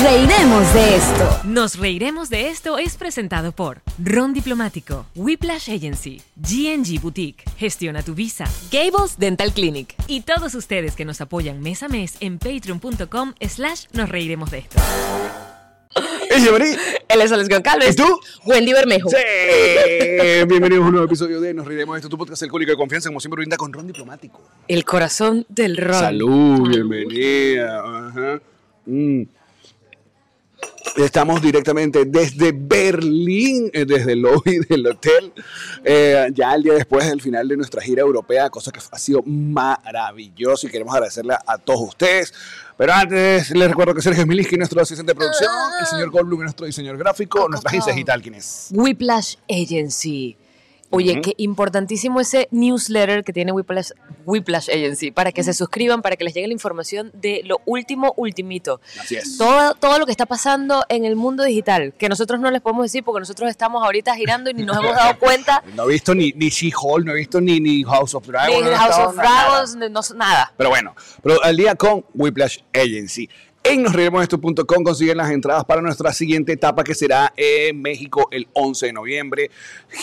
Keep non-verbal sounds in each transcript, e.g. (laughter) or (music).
Nos reiremos de esto. Nos reiremos de esto es presentado por Ron Diplomático, Whiplash Agency, GNG Boutique, Gestiona tu Visa, Gables Dental Clinic y todos ustedes que nos apoyan mes a mes en patreon.com slash nos reiremos de esto. Él es Alex Goncalves. ¿Y tú? Wendy Bermejo. Sí. Bienvenidos a un nuevo episodio de Nos Reiremos de esto, tu podcast alcohólico de confianza, como siempre brinda con Ron Diplomático. El corazón del ron. Salud, bienvenida. Ajá. Mm. Estamos directamente desde Berlín, eh, desde el lobby (laughs) del hotel, eh, ya el día después del final de nuestra gira europea, cosa que ha sido maravilloso y queremos agradecerle a todos ustedes. Pero antes les recuerdo que Sergio Miliski, nuestro asistente de producción, el señor Goldblum, nuestro diseñador gráfico, nuestra agencia digital, ¿quién es? Whiplash Agency. Oye, Ujú. qué importantísimo ese newsletter que tiene Whiplash, Whiplash Agency para que se suscriban, para que les llegue la información de lo último, ultimito. Así es. Todo, todo lo que está pasando en el mundo digital, que nosotros no les podemos decir porque nosotros estamos ahorita girando y ni nos hemos dado (laughs) cuenta No he visto ni, ni She-Hulk, no he visto ni, ni House of Dragons. no he House of nada. Dragons, no- no- nada. Pero bueno, pero al día con Whiplash Agency. En nosreiremosesto.com consiguen las entradas para nuestra siguiente etapa que será en México el 11 de noviembre,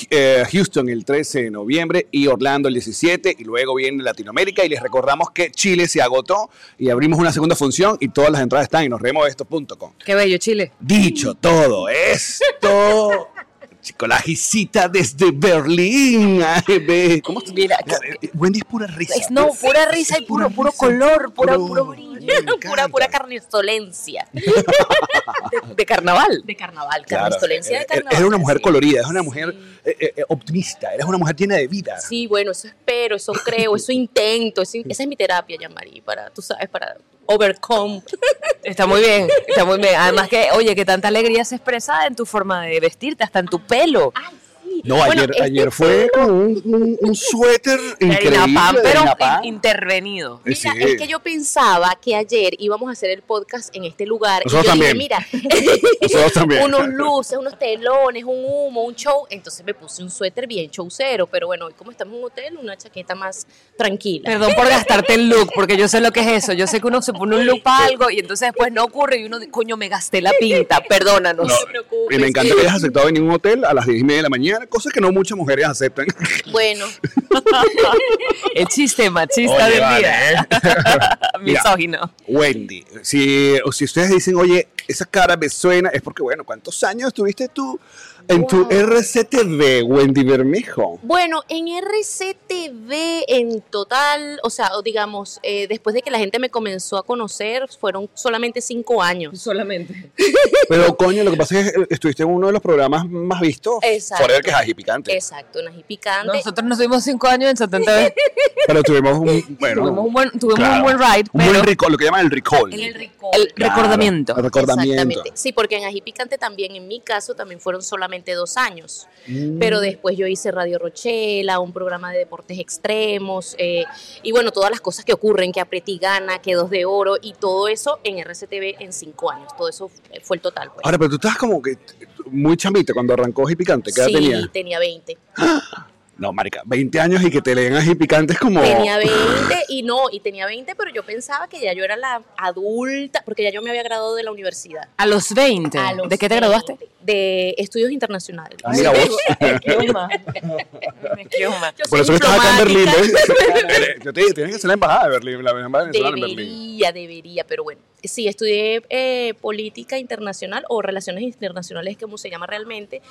eh, Houston el 13 de noviembre y Orlando el 17 y luego viene Latinoamérica y les recordamos que Chile se agotó y abrimos una segunda función y todas las entradas están en nosreiremosesto.com. Qué bello, Chile. Dicho todo esto, (laughs) chico, la gisita desde Berlín. ¿Cómo estás? Mira, Wendy es pura risa. Es, no, pura risa y puro, puro color, puro- puro brillo. (laughs) Pura, pura carnistolencia. (laughs) De, de carnaval. De carnaval, Claro, carnistolencia de eh, carnaval. Eres una mujer sí. colorida, eres una mujer eh, eh, eh, optimista, eres una mujer llena de vida. Sí, bueno, eso espero, eso creo, eso intento, eso- esa es mi terapia, Yamari, para, tú sabes, para overcome. (laughs) Está muy bien, está muy bien. Además que, oye, que tanta alegría se expresa en tu forma de vestirte, hasta en tu pelo. No, Bueno, ayer, este ayer fue como un, un- un (laughs) suéter increíble. De pero intervenido. Mira, sí. es que yo pensaba que ayer íbamos a hacer el podcast en este lugar. Nosotros y yo también. dije, mira, (laughs) Nosotros también. (laughs) unos luces, unos telones, un humo, un show. Entonces me puse un suéter bien showcero, pero bueno, hoy como estamos en un hotel, una chaqueta más tranquila. Perdón por gastarte el look, porque yo sé lo que es eso. Yo sé que uno se pone un look para algo y entonces después no ocurre y uno, dice, coño, me gasté la pinta, perdónanos. No, te preocupes. y me encanta que hayas aceptado venir a un hotel a las 10 y media de la mañana, cosa que no muchas mujeres aceptan. Bueno, (laughs) El chiste machista Oye, del vale, día. (laughs) Mira. Misógino. Wendy, si, o si ustedes dicen, oye, esa cara me suena, es porque, bueno, ¿cuántos años estuviste tú en tu. RCTV, Wendy Bermejo? Bueno, en RCTV en total, o sea, digamos, eh, después de que la gente me comenzó a conocer, fueron solamente cinco años. Solamente. Pero, coño, lo que pasa es que eh, estuviste en uno de los programas más vistos Exacto. que es Ají Picante. Exacto, en Ají Picante. Nosotros nos tuvimos cinco años en 70 (laughs) Pero tuvimos un, bueno, Tuvimos un buen, tuvimos claro, un buen ride, un pero buen recall, lo que llaman el recall. En el recall. el Claro, recordamiento. El recordamiento. Exactamente. Sí, porque en Ají Picante también, en mi caso, también fueron solamente dos años. Mm. Pero después yo hice Radio Rochela, un programa de deportes extremos, eh, y bueno, todas las cosas que ocurren, que apriete y gana, que dos de oro, y todo eso en RCTV en cinco años. Todo eso fue el total. pues. Ahora, pero tú estabas como que muy chambita cuando arrancó Ají Picante. ¿Qué edad sí, tenía? tenía (gasps) 20. No, marica, 20 años y que te leen Ají Picante es como... Tenía 20 y no, y tenía 20, pero yo pensaba que ya yo era la adulta, porque ya yo me había graduado de la universidad. A los 20. A los ¿De qué te graduaste? 20, De estudios internacionales. Ah, mira vos. (laughs) Me. Yo Por eso que estás acá en Berlín. ¿ves? (laughs) Yo te dije, tienes que ser la embajada de Berlín, la embajada venezolana en Berlín. Debería, debería, pero bueno. Sí, estudié eh, política internacional o relaciones internacionales, como se llama realmente,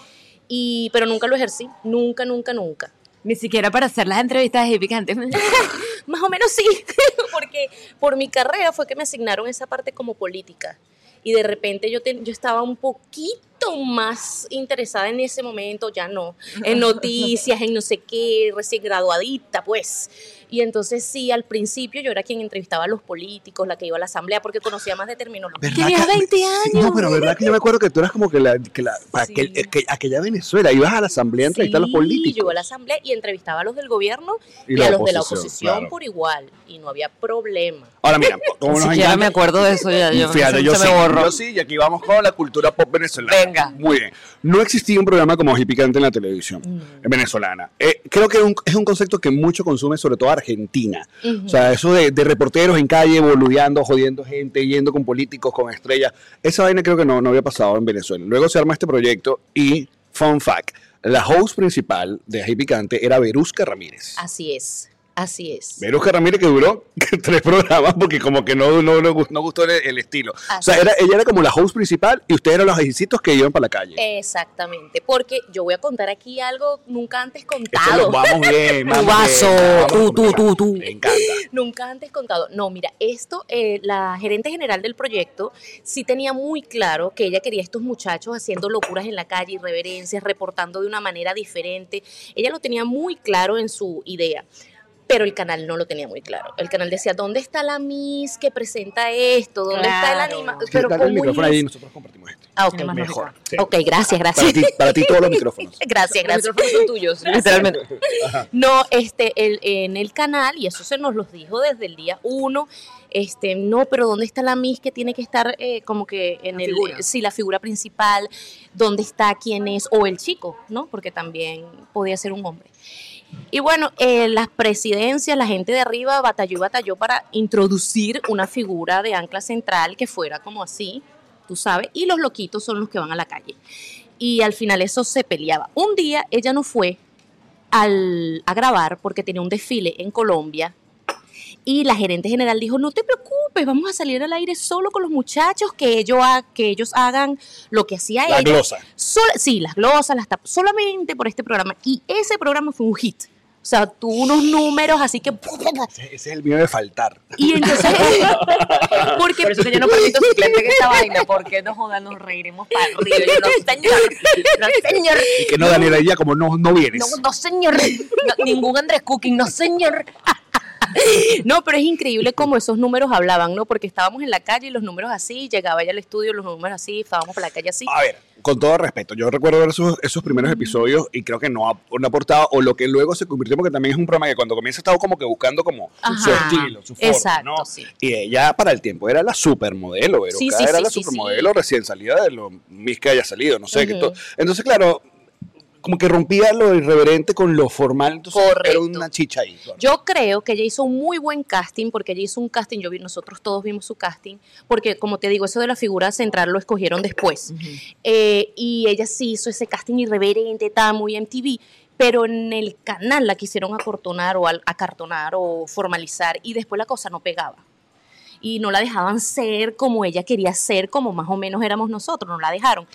y, pero nunca lo ejercí, nunca, nunca, nunca. Ni siquiera para hacer las entrevistas de picantes. (laughs) Más o menos sí, (laughs) porque por mi carrera fue que me asignaron esa parte como política. Y de repente yo, te- yo estaba un poquito más interesada en ese momento, ya no, (laughs) en noticias, en no sé qué, recién graduadita, pues. Y entonces sí, al principio yo era quien entrevistaba a los políticos, la que iba a la asamblea, porque conocía más de terminología. ¿Verdad Tenías que- 20 años. No, pero verdad que yo me acuerdo que tú eras como que la, que la para Sí. aquel- es que aquella Venezuela, ibas a la asamblea a entrevistar a los Sí, políticos. Yo iba a la asamblea y entrevistaba a los del gobierno Y a los de la oposición, claro. por igual. Y no había problema. Ahora mira, como nos siquiera encanta- me acuerdo de eso ya. Yo, Fíjate, se, yo se sí, me borró. yo sí, y aquí vamos con la cultura pop venezolana. Venga. Venga. Muy bien. No existía un programa como Ají Picante en la televisión venezolana. Eh, creo que es un, es un concepto que mucho consume, sobre todo Argentina. O sea, eso de, de reporteros en calle, boludeando, jodiendo gente, yendo con políticos, con estrellas. Esa vaina creo que no, no había pasado en Venezuela. Luego se arma este proyecto y, fun fact, la host principal de Ají Picante era Verusca Ramírez. Así es, así es. Verusca Ramírez que duró (laughs) tres programas porque como que no, no, no, gust- no gustó el, el estilo. o Así sea, era, ella era como la host principal y ustedes eran los ajicitos que iban para la calle. Exactamente, porque yo voy a contar aquí algo nunca antes Esto lo- contado. vamos bien, (laughs) vamos vaso, bien, tú, tú, tú, tú. Me encanta. Nunca antes contado. No, mira, esto, eh, la gerente general del proyecto sí tenía muy claro que ella quería a estos muchachos haciendo locuras en la calle, irreverencias, reportando de una manera diferente. Ella lo tenía muy claro en su idea. Pero el canal no lo tenía muy claro. El canal decía, ¿dónde está la Miss que presenta esto? ¿Dónde está el animal? Sí, Pero el ¿cómo micrófono es? ahí y nosotros compartimos este. Ah, ok. Mejor. sí. Ok, gracias, Para gracias. ti, para ti todos los (laughs) micrófonos. Gracias, Los gracias. micrófonos son tuyos, literalmente. No, este, el- en el canal, y eso se nos los dijo desde el día uno, este, no, pero ¿dónde está la Miss que tiene que estar eh, como que en La el, figura. eh, sí, la figura principal, dónde está quién es, o el chico, ¿no? Porque también podía ser un hombre. Y bueno, eh, las presidencias, la gente de arriba batalló y batalló para introducir una figura de ancla central que fuera como así, tú sabes, y los loquitos son los que van a la calle. Y al final eso se peleaba. Un día ella no fue al, a grabar porque tenía un desfile en Colombia y la gerente general dijo, no te preocupes, vamos a salir al aire solo con los muchachos, que ellos, ha- que ellos hagan lo que hacía La ella. glosa. Sol- sí, las glosas, las tap- solamente por este programa. Y ese programa fue un hit. O sea, tuvo unos números así que... Ese, ese es el miedo de faltar. Y entonces... (laughs) porque Por eso que yo no permito suplente en esta vaina, porque no jodan, nos reiremos para arriba. Yo, no, señor, no, señor. Y que no, Daniela, ella como no, no vienes. No, no, señor. No, ningún Andrés Cooking, no, señor. (laughs) No, pero es increíble cómo esos números hablaban, ¿no? Porque estábamos en la calle y los números así, llegaba ella al estudio, los números así, estábamos por la calle así. A ver, con todo respeto, yo recuerdo ver esos, esos primeros episodios y creo que no ha, no ha aportado, o lo que luego se convirtió, porque también es un programa que cuando comienza estaba como que buscando como su estilo, su forma, exacto, ¿no? sí. Y ella para el tiempo era la supermodelo, Veruca, Sí, sí, era la supermodelo recién salida de lo mis que haya salido, no sé. Ujú. todo. Entonces, claro, como que rompía lo irreverente con lo formal, entonces era Correcto. una chicha ahí. Yo creo que ella hizo un muy buen casting, porque ella hizo un casting, yo vi, nosotros todos vimos su casting, porque como te digo, eso de la figura central lo escogieron después. Eh, y ella sí hizo ese casting irreverente, estaba muy MTV, pero en el canal la quisieron acortonar o al- acartonar o formalizar, y después la cosa no pegaba. Y no la dejaban ser como ella quería ser, como más o menos éramos nosotros, no la dejaron.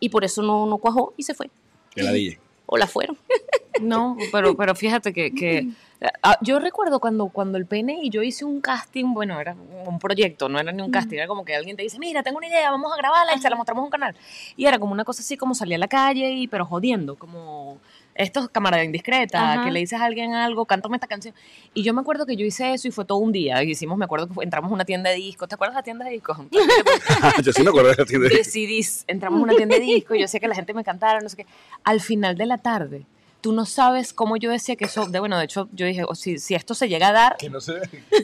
Y por eso no, no cuajó y se fue. Que la DJ. O la fueron. (laughs) No, pero, pero fíjate que, que ah, yo recuerdo cuando, cuando el pene y yo hice un casting, bueno, era un proyecto, no era ni un casting, era como que alguien te dice, mira, tengo una idea, vamos a grabarla y se la mostramos en un canal. Y era como una cosa así como salir a la calle y pero jodiendo, como estos camaradas indiscretas, Ajá. que le dices a alguien algo, cántame esta canción. Y yo me acuerdo que yo hice eso y fue todo un día. Hicimos, me acuerdo que fue- entramos a una tienda de discos. ¿Te acuerdas de la tienda de discos? (laughs) yo sí me acuerdo de la tienda. de CDs. Entramos a una tienda de discos y yo decía que la gente me cantara, no sé qué. Al final de la tarde, tú no sabes cómo yo decía que eso, de bueno, de hecho, yo dije, oh, si, si esto se llega a dar, Que no sé.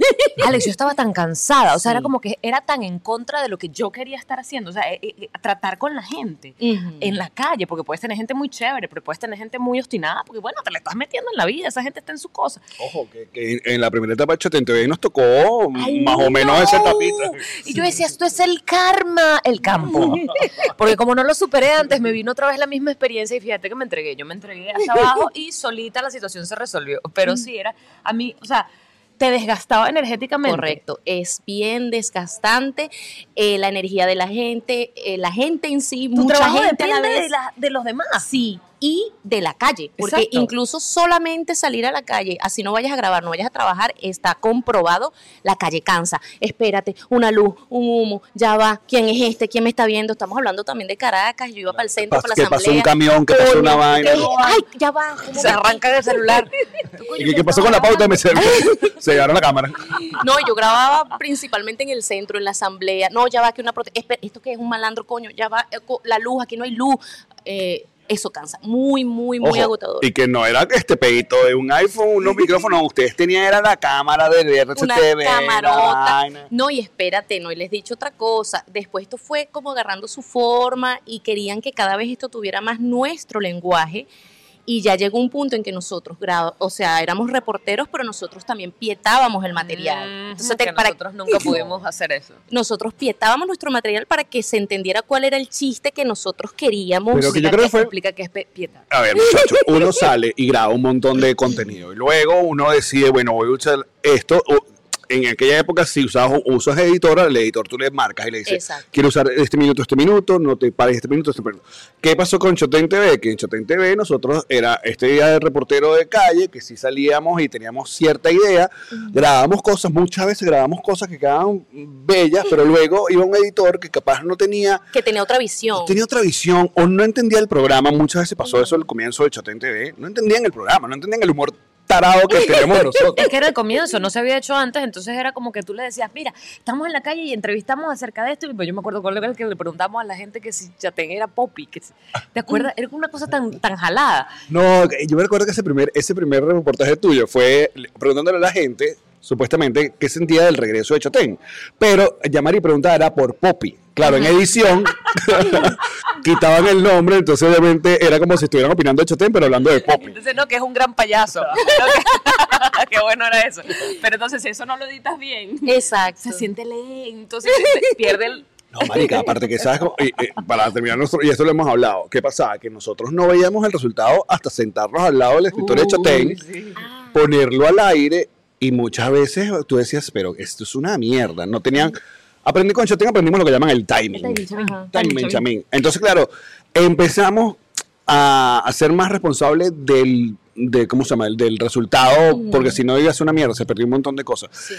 (laughs) Alex, yo estaba tan cansada, o sea, era como que era tan en contra de lo que yo quería estar haciendo, o sea, eh, eh, tratar con la gente en la calle, porque puedes tener gente muy chévere, pero puedes tener gente muy obstinada, porque bueno, te la estás metiendo en la vida, esa gente está en su cosa. Ojo, que, que en la primera etapa de Chatente nos tocó Ay, más o menos no. esa tapita. Y yo decía, esto es el karma, el campo. (laughs) Porque como no lo superé antes, me vino otra vez la misma experiencia y fíjate que me entregué. Yo me entregué hasta (laughs) (laughs) y solita la situación se resolvió. Pero sí, era a mí, o sea, te desgastaba energéticamente. Correcto, es bien desgastante eh, la energía de la gente, eh, la gente en sí, Tu mucha trabajo gente a la depende vez. de, la- de los demás. Sí, y de la calle, porque Exacto. incluso solamente salir a la calle, así no vayas a grabar, no vayas a trabajar, está comprobado, la calle cansa. Espérate, una luz, un humo, ya va, ¿quién es este? ¿Quién me está viendo? Estamos hablando también de Caracas, yo iba para el centro, para la que pasó asamblea. un camión, que pasó una vaina. que- Ay, ya va. ¿cómo Se arranca el celular. (laughs) ¿Y qué, qué pasó con la pauta? Me se, (laughs) se llevaron la cámara. No, yo grababa principalmente en el centro, en la asamblea. No, ya va, que una prote- espe- Esto que es un malandro, coño, ya va, eh, la luz, aquí no hay luz. Eh, eso cansa, muy, muy, muy Ojo, agotador. Y que no era que este pedito de un iPhone, unos (laughs) micrófonos, ustedes tenían era la cámara de RCTV, la camarota. No, y espérate, no y les he dicho otra cosa. Después esto fue como agarrando su forma y querían que cada vez esto tuviera más nuestro lenguaje. Y ya llegó un punto en que nosotros, gra- o sea, éramos reporteros, pero nosotros también pietábamos el material. Entonces, te- que para, nosotros nunca (laughs) pudimos hacer eso. nosotros pietábamos nuestro material para que se entendiera cuál era el chiste que nosotros queríamos. Pero que yo creo que fue- Explica qué es pe- pieta. A ver, muchachos, uno sale y graba un montón de contenido y luego uno decide, bueno, voy a usar esto. o- en aquella época, si usabas, usas editora, el editor tú le marcas y le dices, Exacto. quiero usar este minuto, este minuto, no te pares este minuto, este minuto. ¿Qué pasó con Chotén TV? Que en Chotén TV nosotros era este día de reportero de calle, que sí salíamos y teníamos cierta idea, grabábamos cosas, muchas veces grabábamos cosas que quedaban bellas, pero luego iba un editor que capaz no tenía que tenía otra visión. tenía otra visión o no entendía el programa. Muchas veces pasó eso al comienzo de Chatén TV. No entendían el programa, no entendían el humor tarado que tenemos (laughs) nosotros. Es que era el comienzo, no se había hecho antes, entonces era como que tú le decías, mira, estamos en la calle y entrevistamos acerca de esto, y pues yo me acuerdo cuál era el que le preguntamos a la gente que si Chatén era Poppy, que ¿te acuerdas? Era una cosa tan, tan jalada. No, yo me recuerdo que ese primer, ese primer reportaje tuyo fue preguntándole a la gente, supuestamente, qué sentía del regreso de Chatén. Pero Yamari preguntaba era por Poppy. Claro, en edición (laughs) quitaban el nombre, entonces obviamente era como si estuvieran opinando de Chatén, pero hablando de Poppy. Entonces, no, que es un gran payaso. (laughs) (laughs) Qué bueno era eso. Pero entonces, si eso no lo editas bien, Exacto. se siente lento, se siente- pierde el... No, marica, aparte que sabes, y, y, para terminar nuestro, y esto lo hemos hablado, ¿qué pasaba? Que nosotros no veíamos el resultado hasta sentarnos al lado del escritorio de Chatén, Ah, ponerlo al aire, y muchas veces tú decías, pero esto es una mierda, no tenían... Aprendí con Chatén, aprendimos lo que llaman el timing. Ajá. Timing. Entonces, claro, empezamos a, a ser más responsables del, de, ¿cómo se llama? El- Del resultado, porque si no iba a ser una mierda, se perdió un montón de cosas. Sí.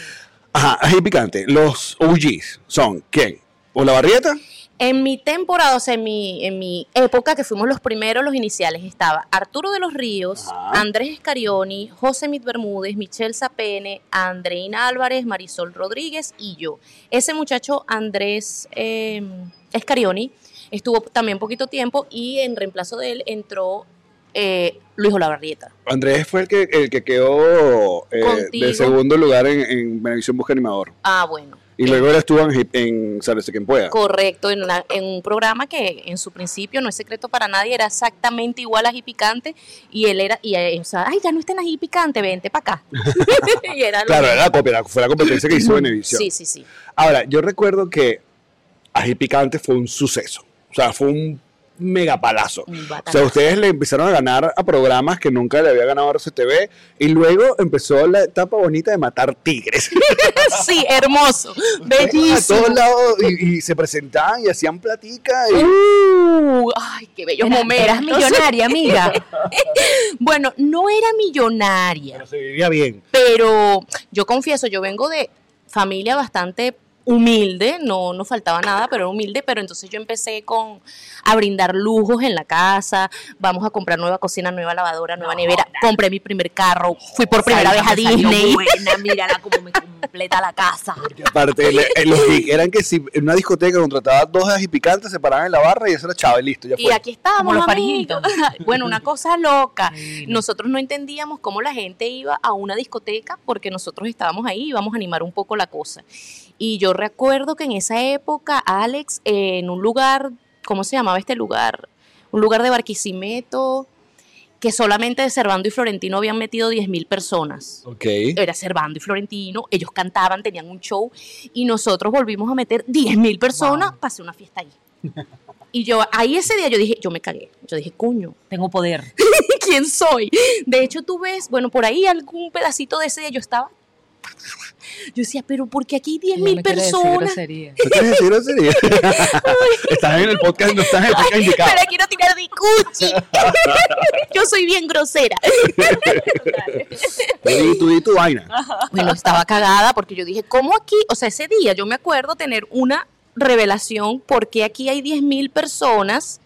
Ajá, ají picante. Los OGs son, ¿quién? ¿O la barrieta? En mi temporada, o sea, en mi, en mi época, que fuimos los primeros, los iniciales, estaba Arturo de los Ríos. Andrés Escarioni, José Mit Bermúdez, Michelle Sapene, Andreina Álvarez, Marisol Rodríguez y yo. Ese muchacho, Andrés eh, Escarioni, estuvo también poquito tiempo y en reemplazo de él entró eh, Luis Olavarrieta. Andrés fue el que, el que quedó eh, de segundo lugar en, en Benevisión Busca Animador. Ah, bueno. Y luego él estuvo en, en Sálvese quien pueda. Correcto, en, una- en un programa que en su principio no es secreto para nadie, era exactamente igual a Ají Picante y él era, y eh, o sea, ay, ya no está en Ají Picante, vente para acá. (laughs) y era Claro, era la, copia, fue la competencia que hizo Benevisión. Sí, sí, sí. Ahora, yo recuerdo que Ají Picante fue un suceso. O sea, fue un mega palazo. O sea, ustedes le empezaron a ganar a programas que nunca le había ganado a RCTV y luego empezó la etapa bonita de matar tigres. (laughs) sí, hermoso, a bellísimo. todos lados y, y se presentaban y hacían platica. Y, Uh, ay, qué bellos Era- momentos. Eras millonaria, amiga. (laughs) Bueno, no era millonaria. pero se vivía bien. pero yo confieso, yo vengo de familia bastante humilde, no no faltaba nada, pero era humilde, pero entonces yo empecé con a brindar lujos en la casa, vamos a comprar nueva cocina, nueva lavadora, nueva nevera, compré mi primer carro, fui por primera vez a Disney. Buena, mírala cómo me completa la casa. Porque aparte, los eran que si en una discoteca contrataba dos ají picantes, se paraban en la barra y eso era chavo y listo. Ya Y fue. aquí estábamos, Como los amigos. (laughs) Bueno, una cosa loca. Nosotros no entendíamos cómo la gente iba a una discoteca porque nosotros estábamos ahí y íbamos a animar un poco la cosa. Y yo recuerdo que en esa época, Alex, eh, en un lugar, ¿cómo se llamaba este lugar? Un lugar de Barquisimeto, que solamente de Cervando y Florentino habían metido 10 mil personas. Ok. Era Cervando y Florentino, ellos cantaban, tenían un show y nosotros volvimos a meter 10 mil personas para hacer una fiesta ahí. Y yo, ahí ese día yo dije, yo me cagué. Yo dije, coño, Tengo poder. (laughs) ¿quién soy? De hecho, tú ves, bueno, por ahí algún pedacito de ese día yo estaba. Yo decía, pero ¿por qué aquí hay 10 mil personas? ¿No quieres decir grosería? (laughs) estás en el podcast, no estás en el podcast indicado. Pero quiero tirar de cuchi. (laughs) yo soy bien grosera. Tú di, tú di tu vaina. Bueno, estaba cagada porque yo dije, ¿cómo aquí? O sea, ese día yo me acuerdo tener una revelación porque aquí hay 10 mil personas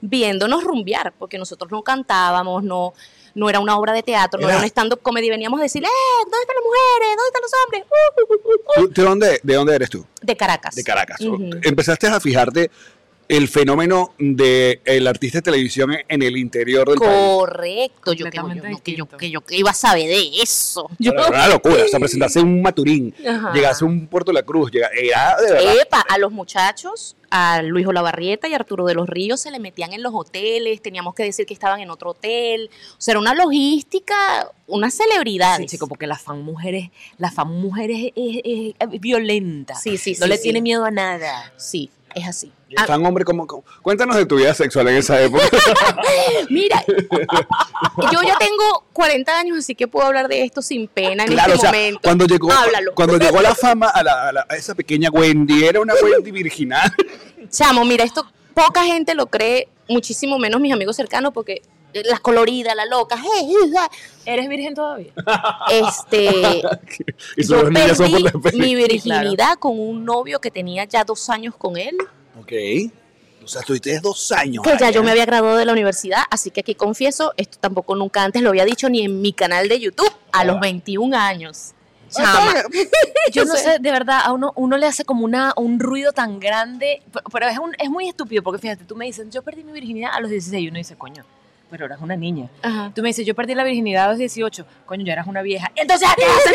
viéndonos rumbear, porque nosotros no cantábamos, no, no era una obra de teatro, no Era- un stand-up comedy, veníamos a decir, ¡eh! ¿Dónde están las mujeres? ¿Dónde están los hombres? Uh, uh, uh, uh, uh". ¿Tú- ¿De dónde, ¿De dónde eres tú? De Caracas. De Caracas. Empezaste a fijarte el fenómeno del el artista de televisión en- el interior del país. Correcto, yo que, yo, no, que, yo, que yo que iba a saber de eso. Yo, Era una locura, o sea, presentarse en un Maturín, Ajá. llegarse a un Puerto de la Cruz, llega- era de verdad. Epa, a los muchachos, a Luis Olavarrieta y Arturo de los Ríos se le metían en los hoteles, teníamos que decir que estaban en otro hotel. O sea, era una logística, una celebridad. Sí, chico, porque la fan mujer es, la fan mujer es, es- es- es violenta. Sí, sí, No sí, le sí. tiene miedo a nada. Sí, es así. El fan hombre, ¿cómo, cómo? Cuéntanos de tu vida sexual en esa época. (laughs) Mira, (laughs) yo ya tengo 40 años, así que puedo hablar de esto sin pena en claro, o este sea, momento. cuando llegó, Háblalo. cuando llegó la fama a, la- a la- a esa pequeña Wendy, era una Wendy virginal. Chamo, mira, esto poca gente lo cree, muchísimo menos mis amigos cercanos, porque las coloridas, la loca, hey, hey, hey. ¿Eres virgen todavía? (laughs) este, y yo perdí mi virginidad con un novio que tenía ya dos años con él, Ok. O sea, estuviste dos años. que ya yo me ¿eh? había graduado de la universidad, así que aquí confieso, esto tampoco nunca antes lo había dicho ni en mi canal de YouTube, a los 21 años. Chama. (laughs) Yo no sé. de verdad, a uno, uno le hace como una, un ruido tan grande, pero, pero es, un- es muy estúpido, porque fíjate, tú me dices, yo perdí mi virginidad a los 16, y uno dice, coño, pero eras una niña. Ajá. Tú me dices, yo perdí la virginidad a los 18, coño, ya eras una vieja. Entonces, ¿a qué (laughs) se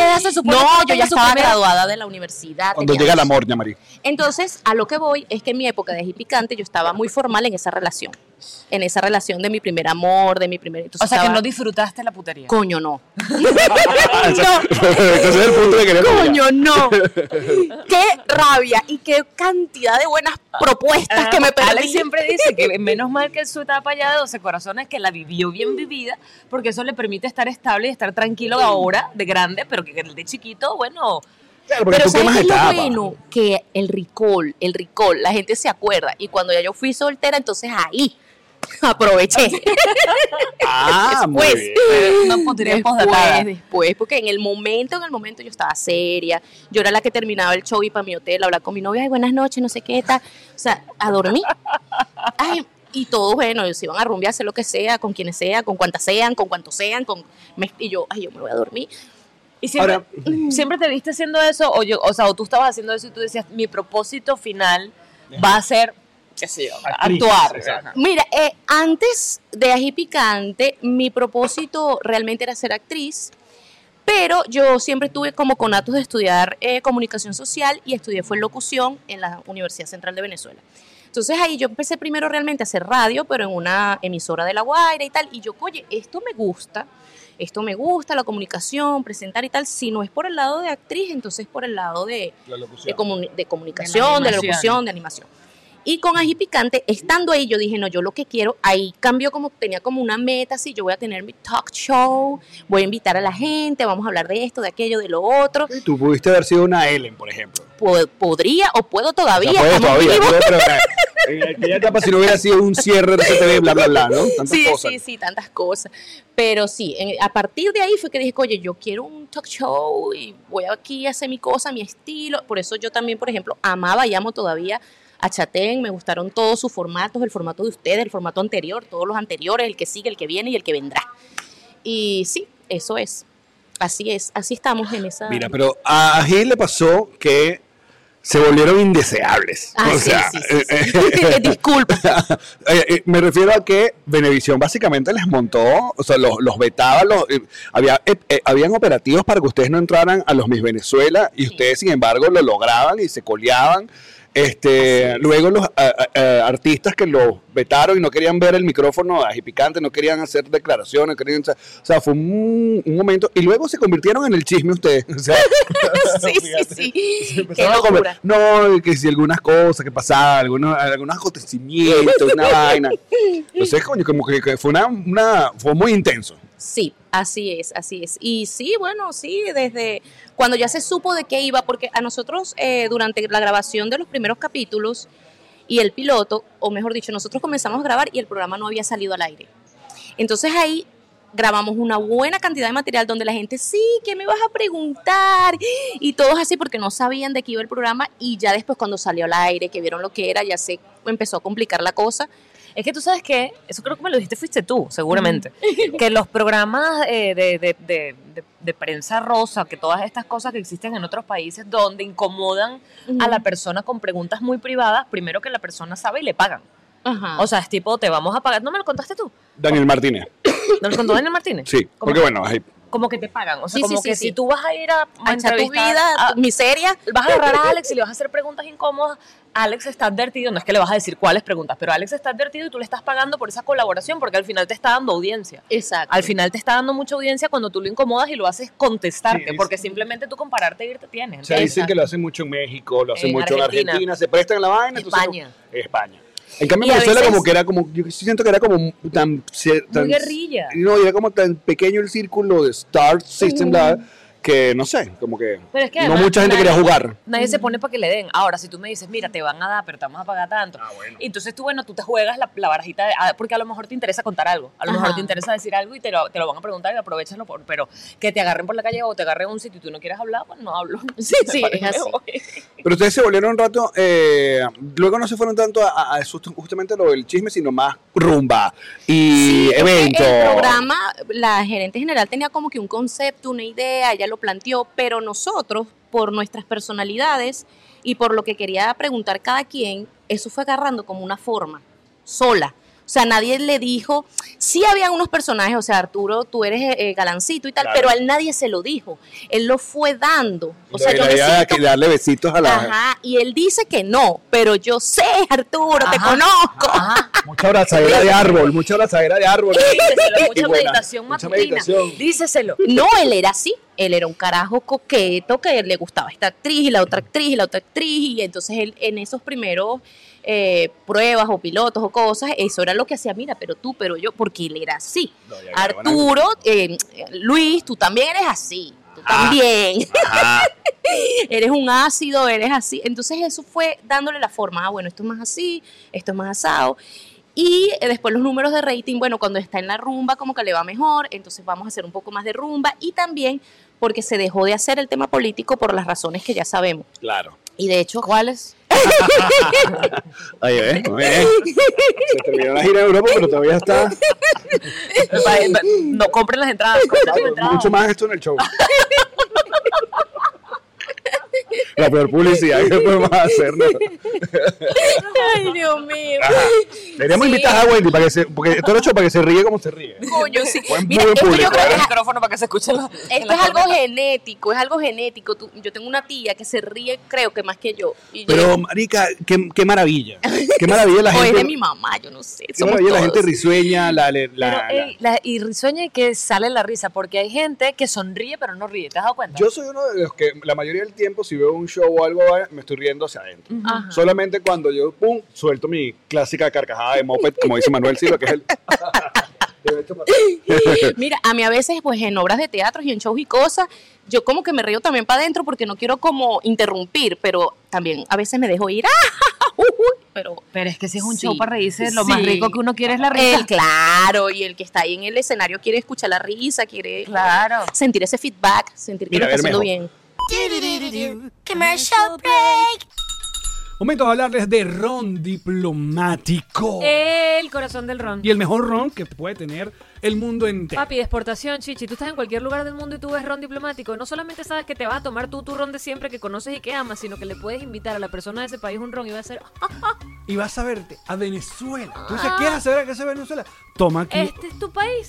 pierde? ¿A qué edad se supone No, yo ya estaba primera- graduada de la universidad. Cuando llega el amor, Marí. Entonces, a lo que voy es que en mi época de picante yo estaba muy formal en esa relación. En esa relación de mi primer amor, de mi primer. entonces O sea, que estaba- no disfrutaste la putería. Coño, no. (laughs) Ese (laughs) es el punto que quería llegar. Coño, no. (laughs) qué rabia y qué cantidad de buenas propuestas que me Ah, Ale perdí. siempre dice que menos mal que su etapa ya de 12 corazones que la vivió bien vivida, porque eso le permite estar estable y estar tranquilo ahora de grande, pero que de chiquito, bueno, Claro, Pero tú ¿sabes qué es lo bueno? Que el recall, el recall, la gente se acuerda. Y cuando ya yo fui soltera, entonces ahí (laughs) aproveché. Ah, muy Después. bien. una putería postdatada. Después, después, porque en el momento, en el momento yo estaba seria. Yo era la que terminaba el show y para mi hotel, hablar con mi novia, ay, buenas noches, no sé qué tal. O sea, a dormir. Ay, y todos, bueno, ellos iban a rumbear, hacer lo que sea, con quienes sea, con cuantas sean, con cuantos sean, con y yo, ay, yo me voy a dormir. ¿Y siempre, Ahora- siempre te viste haciendo eso? O, yo, o sea, o tú estabas haciendo eso y tú decías, mi propósito final va a ser, qué sé yo, actuar. Mira, eh, antes de Ají Picante, mi propósito realmente era ser actriz, pero yo siempre tuve como conatos de estudiar eh, comunicación social y estudié fue locución en la Universidad Central de Venezuela. Entonces ahí yo empecé primero realmente a hacer radio, pero en una emisora de La Guaira y tal, y yo, oye, esto me gusta, esto me gusta, la comunicación, presentar y tal, si no es por el lado de actriz, entonces por el lado de, de, comuni- de comunicación, de, animación. locución, de animación. Y con Ají Picante, estando ahí, yo dije, no, yo lo que quiero, ahí cambió como, tenía como una meta, así, yo voy a tener mi talk show, voy a invitar a la gente, vamos a hablar de esto, de aquello, de lo otro. Tú pudiste haber sido una Ellen, por ejemplo. Po- podría o puedo O todavía, sea, estamos todavía, vivos. puedes, pero, (laughs) en aquella etapa, si no hubiera sido un cierre de CTV, bla, bla, bla, ¿no? Tantas Sí, cosas. sí, sí, tantas cosas. Pero sí, en- a partir de ahí fue que dije, oye, yo quiero un talk show y voy aquí a hacer mi cosa, mi estilo. Por eso yo también, por ejemplo, amaba y amo todavía a Chatén, me gustaron todos sus formatos, el formato de ustedes, el formato anterior, todos los anteriores, el que sigue, el que viene y el que vendrá. Y sí, eso es. Así es, así estamos en esa... Mira, pero a Gil le pasó que se volvieron indeseables. Ah, o sí, sea, sí, sí, eh, eh, (laughs) Disculpa. Eh, me refiero a que Venevisión básicamente les montó, o sea, los, los vetaba, los, eh, había, eh, habían operativos para que ustedes no entraran a los Miss Venezuela y ustedes, sin embargo, lo lograban y se coleaban. Este, luego los a- a- artistas que los vetaron y no querían ver el micrófono agipicante, no querían hacer declaraciones, querían, o sea, fue un, un momento y luego se convirtieron en el chisme ustedes. O sea, (laughs) sí, sí, sí. Qué Empezaron a comer. locura. No, que si algunas cosas que pasaban, algunos, algunos acontecimientos, una (laughs) vaina. Entonces, coño, como que, que fue una, una, fue muy intenso. Sí, así es, así es. Y sí, bueno, sí, desde cuando ya se supo de qué iba, porque a nosotros eh, durante la grabación de los primeros capítulos y el piloto, o mejor dicho, nosotros comenzamos a grabar y el programa no había salido al aire. Entonces ahí grabamos una buena cantidad de material donde la gente, sí, ¿qué me vas a preguntar? Y todos así porque no sabían de qué iba el programa y ya después cuando salió al aire, que vieron lo que era, ya se empezó a complicar la cosa. Es que tú sabes que, eso creo que me lo dijiste, fuiste tú, seguramente, que los programas eh, de, de- de- de- de prensa rosa, que todas estas cosas que existen en otros países donde incomodan a la persona con preguntas muy privadas, primero que la persona sabe y le pagan. Ajá. O sea, es tipo, te vamos a pagar. ¿No me lo contaste tú? Daniel Martínez. ¿No lo contó Daniel Martínez? Sí, porque que- bueno, hay- Como que te pagan. O sea, Sí, como sí, que sí, si tú vas a ir a, a echar tu vida, a- tu miseria. vas a agarrar a Alex y le vas a hacer preguntas incómodas, Alex está advertido, no es que le vas a decir cuáles preguntas, pero Alex está advertido y tú le estás pagando por esa colaboración porque al final te está dando audiencia. Exacto. Al final te está dando mucha audiencia cuando tú lo incomodas y lo haces contestarte, porque simplemente tú compararte e irte tienes. o sea, dicen que lo hacen mucho en México, lo hacen En mucho Argentina. en Argentina, se prestan la vaina. entonces, España. En cambio, Y Venezuela veces- como que era como, yo siento que era como tan... tan guerrilla. No, era como tan pequeño el círculo de Star System, bla, que no sé, como que Pero es que no mucha gente nadie- quería jugar. Nadie se pone para que le den. Ahora, si tú me dices, mira, te van a dar, pero te vamos a pagar tanto. Ah, bueno. Y entonces tú, bueno, tú te juegas la, la barajita, de- ah, porque a lo mejor te interesa contar algo. A lo mejor te interesa decir algo y te lo, te lo van a preguntar y aprovechalo. Por, pero que te agarren por la calle o te agarren a un sitio y tú no quieres hablar, pues no hablo. (laughs) Sí, sí, es así. Pero ustedes se volvieron un rato, eh, luego no se fueron tanto a, a- justamente lo del chisme, sino más rumba y Sí, eventos. El programa, la gerente general tenía como que un concepto, una idea, ella lo planteó, pero nosotros, por nuestras personalidades y por lo que quería preguntar cada quien, eso fue agarrando como una forma, sola. O sea, nadie le dijo, sí habían unos personajes, o sea, Arturo, tú eres eh, galancito y tal, Claro. pero a él nadie se lo dijo. Él lo fue dando. O sea, la yo me idea de siento que darle besitos a la... Ajá, y él dice que no, pero yo sé, Arturo, te conozco. Ajá. Mucha abrazadera de árbol, mucha abrazadera de árbol. Díceselo, mucha buena, meditación mucha matutina. meditación. Díceselo. No, él era así. Él era un carajo coqueto que le gustaba esta actriz y la otra actriz y la otra actriz. Y entonces él en esos primeros eh, pruebas o pilotos o cosas, eso era lo que hacía, mira, pero tú, pero yo, porque él era así. No, ya, ya, bueno. Arturo, eh, Luis, tú también eres así. Tú Ah. también. Ajá. (laughs) eres un ácido, eres así. Entonces eso fue dándole la forma, ah, bueno, esto es más así, esto es más asado. Y eh, después los números de rating, bueno, cuando está en la rumba como que le va mejor, entonces vamos a hacer un poco más de rumba y también porque se dejó de hacer el tema político por las razones que ya sabemos. Claro. Y de hecho, ¿Cuáles? Ahí ves, (laughs) muy bien. Se terminó la gira de Europa, pero todavía está No compren las entradas. compren sus entradas. mucho más esto en el show. (laughs) La peor publicidad que podemos hacer. ¿no? ay Dios mío. Deberíamos Sí. invitar a Wendy para que se, porque esto lo he hecho para que se ríe como se ríe. Coño, sí. Buen- Mira, buen esto yo público, creo que ¿eh? es el micrófono para que se escuche la, Esto es algo genético, es algo genético. Tú- yo tengo una tía que se ríe, creo que más que yo. Y yo- Pero, marica, qué, qué maravilla. Qué maravilla la o es gente. de mi mamá, yo no sé. Qué maravilla la gente todos. risueña, la, la, la- Pero, ey, la- y risueña y que sale la risa, porque hay gente que sonríe pero no ríe. ¿Te has dado cuenta? Yo soy uno de los que la mayoría del tiempo, si veo un show o algo, me estoy riendo hacia adentro. Ajá. Solamente cuando yo, pum, suelto mi clásica carcajada de moped, como dice Manuel Silva, que es el... (laughs) (laughs) Mira, a mí a veces, pues en obras de teatro y en shows y cosas, yo como que me río también para adentro porque no quiero como interrumpir, pero también a veces me dejo ir. (laughs) ¡Ah! Pero Pero es que si es un Sí, show para reírse, lo más rico que uno quiere es la risa. el claro, y el que está ahí en el escenario quiere escuchar la risa, quiere Claro. sentir ese feedback, sentir que Mira, lo está haciendo bien. Commercial break. Momento de hablarles de ron diplomático. El corazón del ron. Y el mejor ron que puede tener el mundo entero. Papi, de exportación, chichi. Tú estás en cualquier lugar del mundo y tú ves ron diplomático. No solamente sabes que te vas a tomar tú tu ron de siempre que conoces y que amas, sino que le puedes invitar a la persona de ese país un ron y va a ser, "Ah, Y vas a verte a Venezuela. Tú dices, ¿qué hacer a que sea Venezuela? Toma aquí. este es tu país.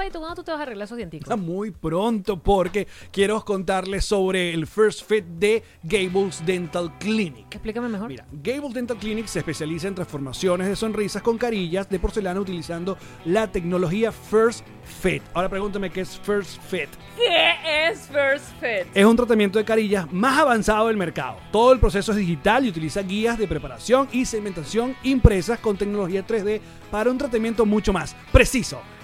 Oye, ¿tú cuándo tú te vas a arreglar esos dienticos? Está muy pronto porque quiero contarles sobre el First Fit de Gables Dental Clinic. Explícame mejor. Mira, Gables Dental Clinic se especializa en transformaciones de sonrisas con carillas de porcelana utilizando la tecnología First Fit. Ahora pregúntame qué es First Fit. ¿Qué es First Fit? Es un tratamiento de carillas más avanzado del mercado. Todo el proceso es digital y utiliza guías de preparación y segmentación impresas con tecnología 3D para un tratamiento mucho más preciso,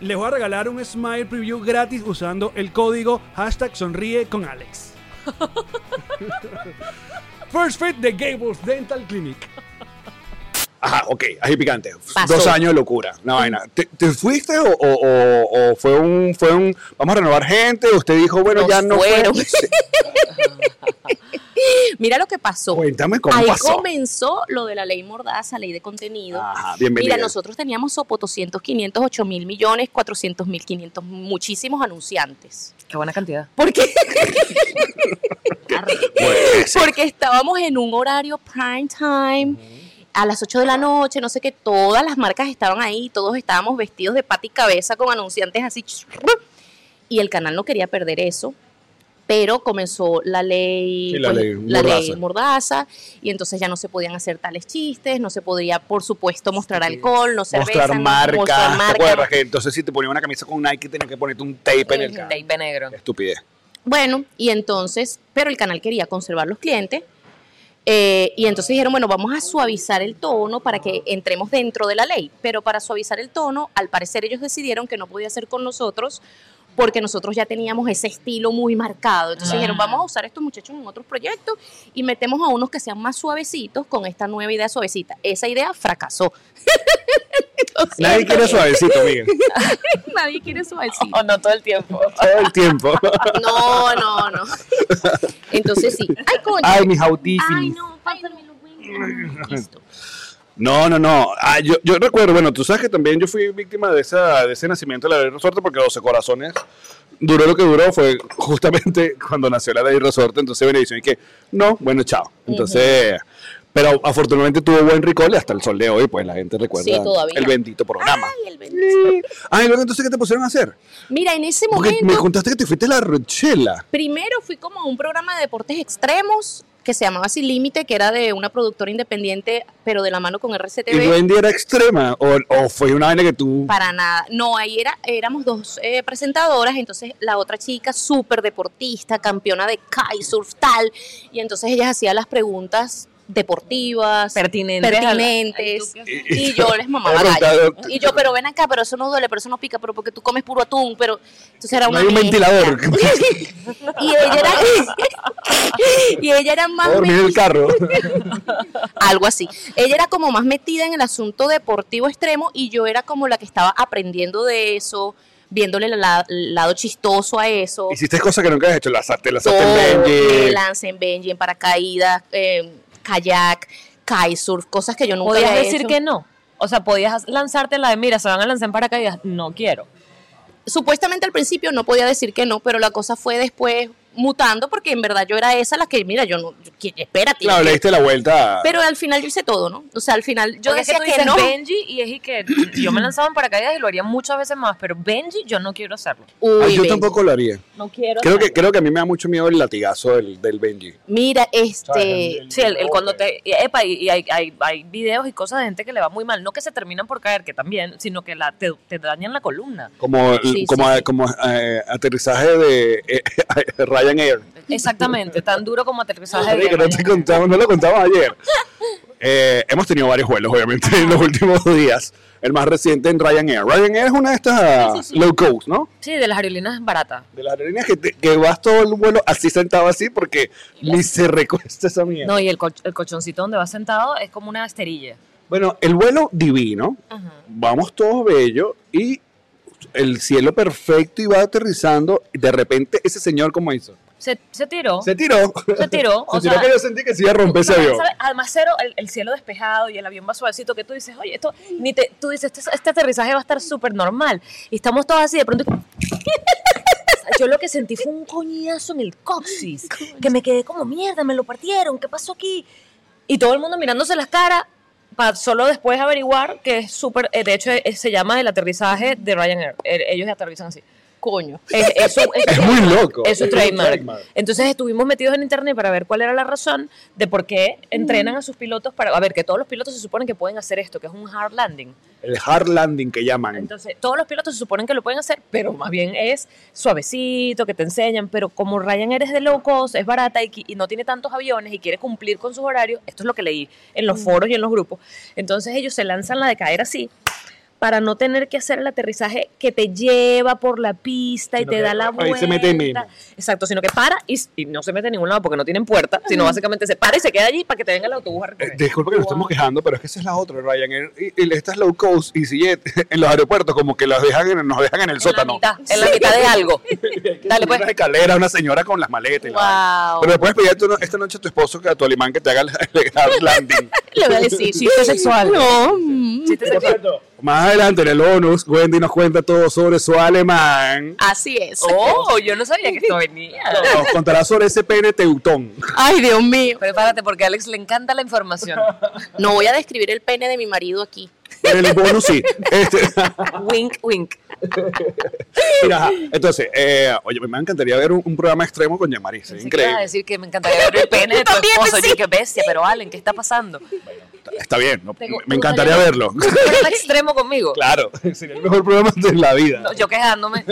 les voy a regalar un Smile Preview gratis usando el código hashtag sonríe con Alex. (laughs) First Fit de Gables Dental Clinic. Ajá, ok, ají picante. Pasó. Dos años de locura, una vaina. ¿Te, te fuiste o, o- o- o fue un fue un vamos a renovar gente? ¿Usted dijo, bueno, Nos ya no fueron. fue? (laughs) Mira lo que pasó. Cuéntame cómo Ahí pasó. comenzó lo de la ley Mordaza, ley de contenido. Ajá, bienvenida. Mira, nosotros teníamos Sopo 200, 500, 8 mil millones, 400 mil, 500, muchísimos anunciantes. Qué buena cantidad. ¿Por qué? (laughs) Porque estábamos en un horario prime time. A las 8 de la noche, no sé qué, todas las marcas estaban ahí, todos estábamos vestidos de pata y cabeza con anunciantes así. Y el canal no quería perder eso, pero comenzó la ley, Sí, la pues, ley la Mordaza. ley Mordaza, y entonces ya no se podían hacer tales chistes, no se podía, por supuesto, mostrar alcohol, no cerveza, mostrar no- marcas, mostrar ¿te marca. acuerdas? Que entonces si te ponía una camisa con Nike tenías que ponerte un tape en el carro. Tape negro. Estupidez. Bueno, y entonces, pero el canal quería conservar los clientes. Eh, y entonces dijeron, bueno, vamos a suavizar el tono para que entremos dentro de la ley. Pero para suavizar el tono, al parecer ellos decidieron que no podía ser con nosotros porque nosotros ya teníamos ese estilo muy marcado. Entonces Ah. dijeron, vamos a usar estos muchachos en otros proyectos y metemos a unos que sean más suavecitos con esta nueva idea suavecita. Esa idea fracasó. (laughs) (laughs) Nadie quiere suavecito, (laughs) Miguel. Nadie quiere suavecito. O no todo el tiempo. Todo el tiempo. (laughs) No, no, no. Entonces sí. Ay, coño. Ay, mis audífonos. Ay, no, pásame los. Listo. No, no, no. Ah, yo, yo recuerdo, bueno, tú sabes que también yo fui víctima de, esa, de ese nacimiento de la ley resorte porque 12 corazones duró lo que duró, fue justamente cuando nació la ley resorte, entonces Benedicción y que, no, bueno, chao. Entonces, pero afortunadamente tuvo buen recall y hasta el sol de hoy, pues la gente recuerda Sí, el bendito programa. Ay, el bendito. Ay, luego entonces, ¿qué te pusieron a hacer? Mira, en ese Porque me momento, contaste que te fuiste a la Rochela. primero fui como a un programa de deportes extremos que se llamaba Sin Límite, que era de una productora independiente, pero de la mano con ¿Y RCTV. Wendy era extrema? ¿O, o fue una vaina que tú... Para nada. No, ahí era, éramos dos eh, presentadoras, entonces la otra chica súper deportista, campeona de kitesurf, tal, y entonces ellas hacían las preguntas deportivas, Pertinentes. pertinentes, y yo les mamaba gallo. Y yo, pero ven acá, pero eso no duele, pero eso no pica, pero porque tú comes puro atún, pero entonces era No una hay un mezcla. ventilador. (laughs) y ella era (laughs) y ella era más Dormir en el metida- carro. (laughs) algo así. Ella era como más metida en el asunto deportivo extremo y yo era como la que estaba aprendiendo de eso, viéndole el la- el lado chistoso a eso. Hiciste cosas que nunca has hecho. Lanzaste, lanzaste Todo, en Benji. lancé en Benji, en paracaídas, eh, kayak, kitesurf, cosas que yo nunca ¿Podías había decir hecho. que no? O sea, podías lanzarte la de, mira, se van a lanzar en paracaídas. No quiero. Supuestamente al principio no podía decir que no, pero la cosa fue después mutando porque en verdad yo era esa la que, mira, yo no, yo- que- espérate. Claro, le diste la vuelta. Pero al final yo hice todo, ¿no? O sea, al final yo Porque es decía tú que, dices no. Benji y es y que (clears throat) yo me lanzaba en paracaídas y lo haría muchas veces más, pero Benji yo no quiero hacerlo. Ay, Uy, yo Benji. tampoco lo haría. No quiero Creo que, creo que a mí me da mucho miedo el latigazo del, del Benji. Mira, este, Sí, el, el cuando te. y- Epa, y, y hay, hay, hay videos y cosas de gente que le va muy mal. No que se terminan por caer, que también, sino que la, te, te dañan la columna. Como, Sí, como, sí, sí. como eh, aterrizaje de eh, (laughs) Ryanair. Exactamente, tan duro como aterrizaje de que no te contamos, no lo contamos ayer. Eh, hemos tenido varios vuelos, obviamente, en los últimos días. El más reciente en Ryanair. Ryanair es una de estas low cost, ¿no? Sí, de las aerolíneas baratas. De las aerolíneas que, te- que vas todo el vuelo así sentado así porque ni se recuesta esa mierda. No, y el, coch- el colchoncito donde vas sentado es como una esterilla. Bueno, el vuelo divino, vamos todos bellos y el cielo perfecto y va aterrizando. Y de repente ese señor, ¿cómo hizo? Se, se tiró. Se tiró. Se tiró, (laughs) o Se tiró sea- que yo sentí que se iba a romper ese avión. Además, cero, el, el cielo despejado y el avión va suavecito, que tú dices, oye, esto, ni te, tú dices, este, este aterrizaje va a estar súper normal. Y estamos todos así, de pronto. (laughs) Yo lo que sentí fue un coñazo en el coxis, que me quedé como mierda, me lo partieron, ¿qué pasó aquí? Y todo el mundo mirándose las caras para solo después averiguar que es súper, eh, de hecho eh, se llama el aterrizaje de Ryanair, Eh, ellos aterrizan así. Coño. Es, eso, (laughs) Es muy loco. Es su trademark. trademark. Entonces estuvimos metidos en internet para ver cuál era la razón de por qué entrenan a sus pilotos para. A ver, que todos los pilotos se suponen que pueden hacer esto, que es un hard landing. El hard landing que llaman. Entonces, todos los pilotos se suponen que lo pueden hacer, pero más bien es suavecito, que te enseñan. Pero como Ryanair es de low cost, es barata y, y no tiene tantos aviones y quiere cumplir con sus horarios, esto es lo que leí en los foros y en los grupos. Entonces, ellos se lanzan la de caer así para no tener que hacer el aterrizaje que te lleva por la pista y te da la ahí vuelta. se mete ahí mismo. Exacto, sino que para y, y no se mete en ningún lado porque no tienen puerta, sino básicamente se para y se queda allí para que te venga el autobús a Eh, recoger. disculpa que nos estemos quejando, pero es que esa es la otra, Ryanair. Y, y estas low cost y si (laughs) en los aeropuertos como que las dejan en- nos dejan en el en la sótano. mitad, en la mitad de algo. (laughs) Dale pues. Una escalera, una señora con las maletas. la. Wow. Pero le puedes pedir tu- esta noche a tu esposo, que a tu alemán, que te haga el, el landing. (laughs) Le voy a decir. Chiste sexual. No. Chiste sexual. Más adelante en el bonus, Wendy nos cuenta todo sobre su alemán. Así es. Oh, yo no sabía que esto venía. (laughs) Nos contará sobre ese pene teutón. Ay, Dios mío. Prepárate porque a Alex le encanta la información. No voy a describir el pene de mi marido aquí. En el bonus sí. (laughs) Este, wink, wink. Mira, entonces, eh, oye, me encantaría ver un, un programa extremo con Yamaris. Pensé que ibas a Increíble. decir que me encantaría ver el pene de tu esposo. sí. Qué bestia, pero Allen, ¿qué está pasando? Está bien, ¿no? Tengo- me encantaría verlo. ¿Un programa extremo conmigo? Claro, (laughs) sería el mejor programa de la vida. No, yo quejándome.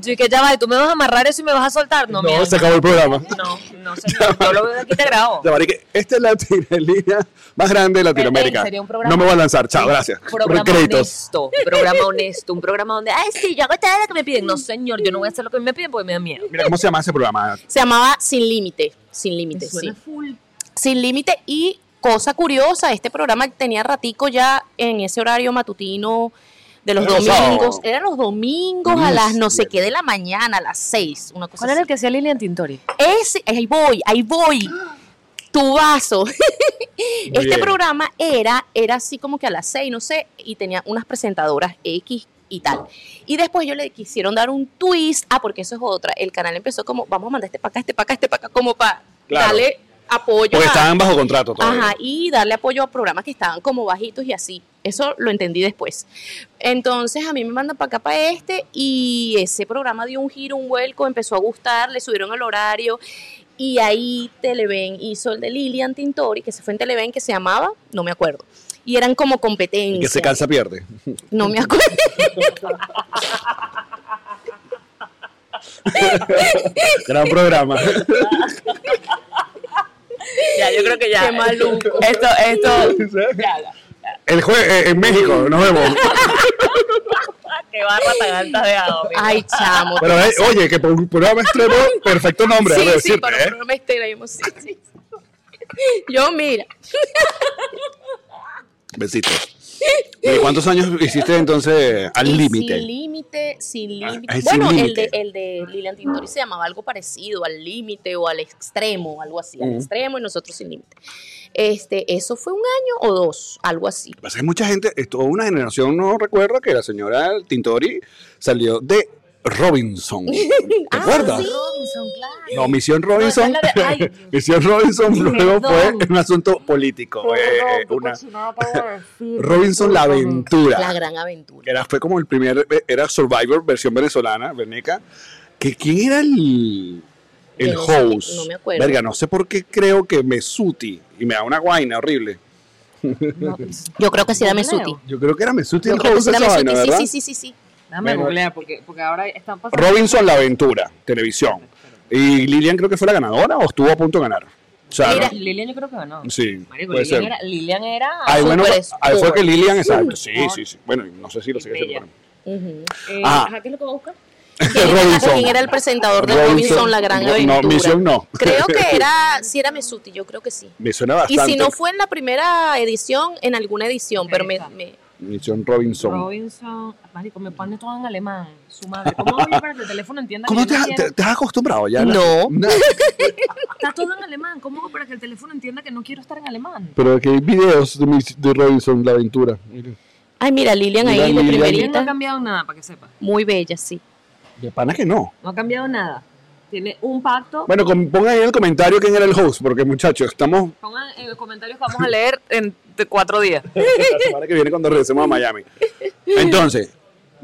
Yo que ya va, ¿y tú me vas a amarrar eso y me vas a soltar? No, No, se acabó el programa. No, no, (laughs) señor. Yo lo veo de aquí te grabo. Yamari, que esta es la línea más grande de Latinoamérica. Eh, sería un programa- no me voy a lanzar. Chao, gracias. Programa honesto, programa honesto, un programa donde, ay, sí, yo hago todo lo que me piden. No, señor, yo no voy a hacer lo que me piden porque me da miedo. Mira, ¿cómo se llama ese programa? Se llamaba Sin Límite. Sin Límite, sí. full. Sin Límite y cosa curiosa, este programa tenía ratico ya en ese horario matutino de los Era domingos. Eran los domingos a las no sé qué de la mañana, a las seis, una cosa ¿Cuál era el así. que hacía Lilian Tintori? Ese, ahí voy, ahí voy. Tu vaso. (laughs) este bien. programa era, era así como que a las seis, no sé, y tenía unas presentadoras X y tal. Y después yo le quisieron dar un twist, ah, porque eso es otra. El canal empezó como, vamos a mandar este para acá, este para acá, este para acá, como para Claro. darle apoyo. Porque a- estaban bajo contrato todavía. Ajá, y darle apoyo a programas que estaban como bajitos y así. Eso lo entendí después. Entonces a mí me mandan para acá, para este, y ese programa dio un giro, un vuelco, empezó a gustar, le subieron el horario, y ahí Televen hizo el de Lilian Tintori, que se fue en Televen, que se llamaba, no me acuerdo. Y eran como Y competencias. que se cansa pierde. No me acuerdo. Gran programa. Ya, yo creo que ya. Qué maluco. Esto, esto. El jueves eh, en México, nos vemos. Que barra tan alta de agua. Ay, chamo. Pero eh, oye, que por un programa extremo, perfecto nombre, sí, sí, decirte, para un ¿eh? programa extremo, sí, sí. Yo, mira. Besitos. ¿Y cuántos años hiciste entonces al límite? Sin límite, sin límite. ah, sin bueno, el de, el de Lilian Tintori se llamaba algo parecido, al límite o al extremo, algo así, al extremo y nosotros sin límite. Este, eso fue un año o dos, algo así. Pasa que mucha gente, toda una generación no recuerda que la señora Tintori salió de Robinson. (laughs) ¿Te Ah, acuerdas? sí. Robinson, claro. No, Misión Robinson. No, de- ay, (laughs) Misión Robinson luego fue un asunto político. eh, eh, una- (laughs) Robinson la aventura. La gran aventura. Era, fue como el primer, era Survivor versión venezolana, Veneca. Que, ¿Quién era el, el host? no me acuerdo. Verga, no sé por qué creo que Mesuti. Y me da una guaina horrible. Yo creo que sí era Mesuti. Yo creo que era Mesuti el host sí, sí, sí, sí. Déjame Bueno. googlear porque, porque ahora están pasando. Robinson La Aventura, televisión. Y Lilian creo que fue la ganadora o estuvo a punto de ganar. O sea, Mira, no- Lilian yo creo que ganó. sí, Marico, puede Lilian ser. era, Lilian era Ahí, bueno, ahí fue que. Lilian, exacto. Sí, Sport. sí, sí. Bueno, no sé si lo sigue haciendo. Ujú. Eh, Ah. ajá, ¿Qué es lo que va a buscar? (laughs) ¿Quién era, quién era el presentador de Robinson, la gran no, aventura? No, Misión no. Creo que (laughs) era, sí era Mesuti, yo creo que sí. Me suena Y bastante. si no fue en la primera edición, en alguna edición, pero me, me- Misión Robinson. Robinson. Marico, me pone todo en alemán. Su madre. ¿Cómo hago yo para que el teléfono entienda ¿Cómo que te, no te, quiero? te has acostumbrado ya? No. Está todo en alemán. ¿Cómo hago para que el teléfono entienda que no quiero estar en alemán? Pero que hay videos de, mis- de Robinson, la aventura. Miren. Ay, mira, Lilian Mira, ahí de Lilian. Lilian no ha primerita. cambiado nada, para que sepa. Muy bella, sí. De pana que no. No ha cambiado nada. Tiene un pacto. Bueno, pongan ahí en el comentario quién era el host, porque muchachos, estamos Pongan en los comentarios que vamos a leer en cuatro días. (laughs) la semana que viene cuando regresemos a Miami. Entonces,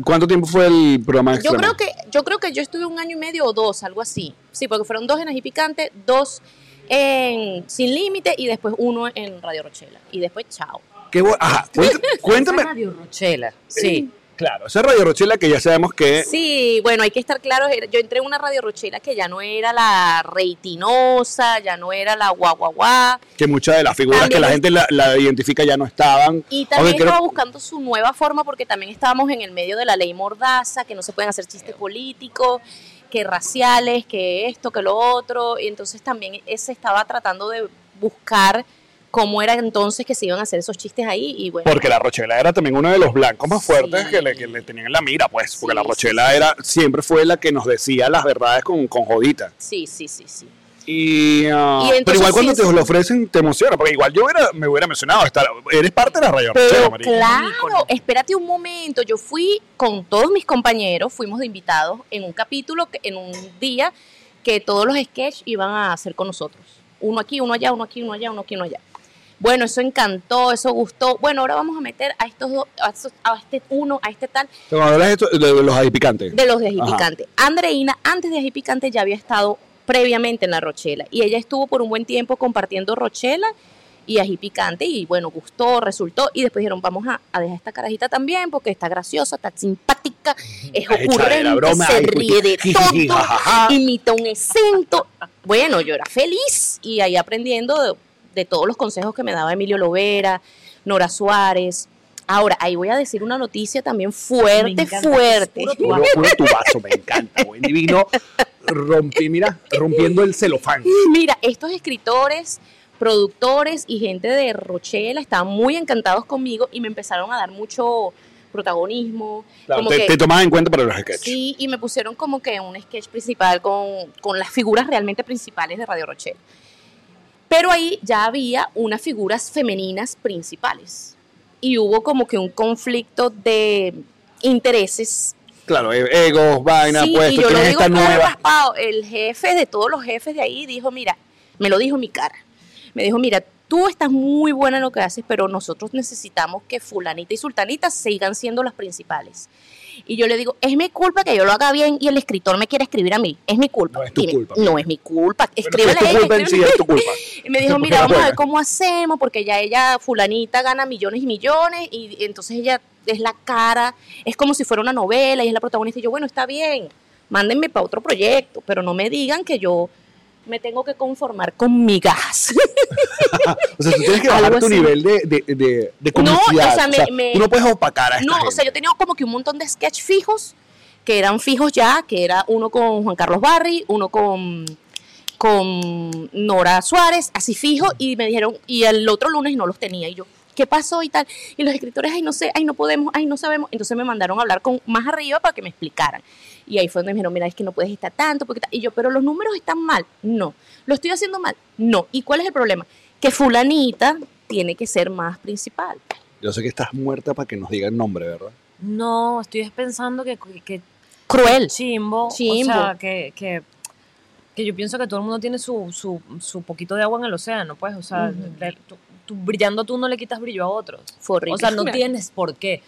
¿cuánto tiempo fue el programa Yo creo que yo creo que yo estuve un año y medio o dos, algo así. Sí, porque fueron dos en Ají Picante, dos en Sin Límite y después uno en Radio Rochela. Y después, chao. Qué bu- Ajá, cuént- cuéntame. (laughs) Radio Rochela. Sí. Claro, esa Radio Rochela que ya sabemos que Sí, bueno, hay que estar claros. Yo entré en una Radio Rochela que ya no era la reitinosa, ya no era la guau. que muchas de las figuras También que la gente la, la identifica ya no estaban. Y también Aunque creo- estaba buscando su nueva forma porque también estábamos en el medio de la ley mordaza, que no se pueden hacer chistes políticos, que raciales, que esto, que lo otro. Y entonces también se estaba tratando de buscar cómo era entonces que se iban a hacer esos chistes ahí. Y bueno, Porque la Rochela era también uno de los blancos más fuertes Sí. que, le, que le tenían en la mira, pues. Porque Sí, la Rochela sí. era siempre fue la que nos decía las verdades con, con jodita. sí, sí, sí, sí. Y, Y entonces pero igual cuando sí, te sí. lo ofrecen te emociona, porque igual yo hubiera- me hubiera mencionado estar, eres parte de la Radio Rochela, marica. claro, espérate un momento. Yo fui con todos mis compañeros, fuimos de invitados en un capítulo, en un día que todos los sketches iban a hacer con nosotros. Uno aquí, uno allá, uno aquí, uno allá, uno aquí, uno allá. Bueno, eso encantó, eso gustó. Bueno, ahora vamos a meter a estos dos, a, estos- a este uno, a este tal, Cuando hablas de, esto, de, de los ahí picantes. de los de. Andreina, antes de Ají Picante, ya había estado previamente en la Rochela. Y ella estuvo por un buen tiempo compartiendo Rochela y Ají Picante. Y bueno, gustó, resultó. Y después dijeron, vamos a, a dejar esta carajita también porque está graciosa, está simpática, es ocurrente, broma, se ríe de todo, imita un acento. Bueno, yo era feliz y ahí aprendiendo de, de todos los consejos que me daba Emilio Lovera, Nora Suárez. Ahora, ahí voy a decir una noticia también Me fuerte, encanta, fuerte. Puro, puro tu vaso, me encanta, buen divino. Rompí, mira, rompiendo el celofán. Mira, estos escritores, productores y gente de Rochela estaban muy encantados conmigo y me empezaron a dar mucho protagonismo. Claro, como te, que, te tomaban en cuenta para los sketches. sí, y me pusieron como que un sketch principal con, con las figuras realmente principales de Radio Rochela. Pero ahí ya había unas figuras femeninas principales. Y hubo como que un conflicto de intereses Claro, e- egos, vainas, Sí, puestos, y yo lo digo esta todo nueva. raspado. El jefe de todos los jefes de ahí dijo, mira, me lo dijo mi cara. Me dijo, mira, tú estás muy buena en lo que haces, pero nosotros necesitamos que fulanita y sultanita sigan siendo las principales. Y yo le digo, es mi culpa que yo lo haga bien y el escritor me quiere escribir a mí. Es mi culpa. No es tu Dime, culpa. No es mi culpa. Bueno, es Escríbele tu a ella, culpa en sí, escríbele- es tu culpa. (laughs) y me dijo, mira, vamos a ver buena. cómo hacemos, porque ya ella, fulanita, gana millones y millones, y entonces ella es la cara, es como si fuera una novela, y es la protagonista, y yo, bueno, está bien, mándenme para otro proyecto, pero no me digan que yo me tengo que conformar con migajas. (laughs) O sea, tú tienes que (laughs) bajar Algo tu así. nivel de, de, de, de No, o sea, me- me- tú no puedes opacar a esta no, o sea, yo tenía como que un montón de sketch fijos, que eran fijos ya, que era uno con Juan Carlos Barry, uno con con Nora Suárez, así fijo, y me dijeron, y el otro lunes no los tenía, y yo, ¿qué pasó y tal? Y los escritores, ay, no sé, ay, no podemos, ay, no sabemos. Entonces me mandaron a hablar con más arriba para que me explicaran. Y ahí fue donde me dijeron, mira, es que no puedes estar tanto. Porque ta-". Y yo, pero los números están mal. No. ¿Lo estoy haciendo mal? No. ¿Y cuál es el problema? Que fulanita tiene que ser más principal. Yo sé que estás muerta para que nos diga el nombre, ¿verdad? No, estoy pensando que, que Cruel. chimbo, Chimbo. o sea, que, que, que yo pienso que todo el mundo tiene su, su, su poquito de agua en el océano, pues, o sea, le- tú, tú brillando tú no le quitas brillo a otros. Fue horrible. O sea, no tienes por qué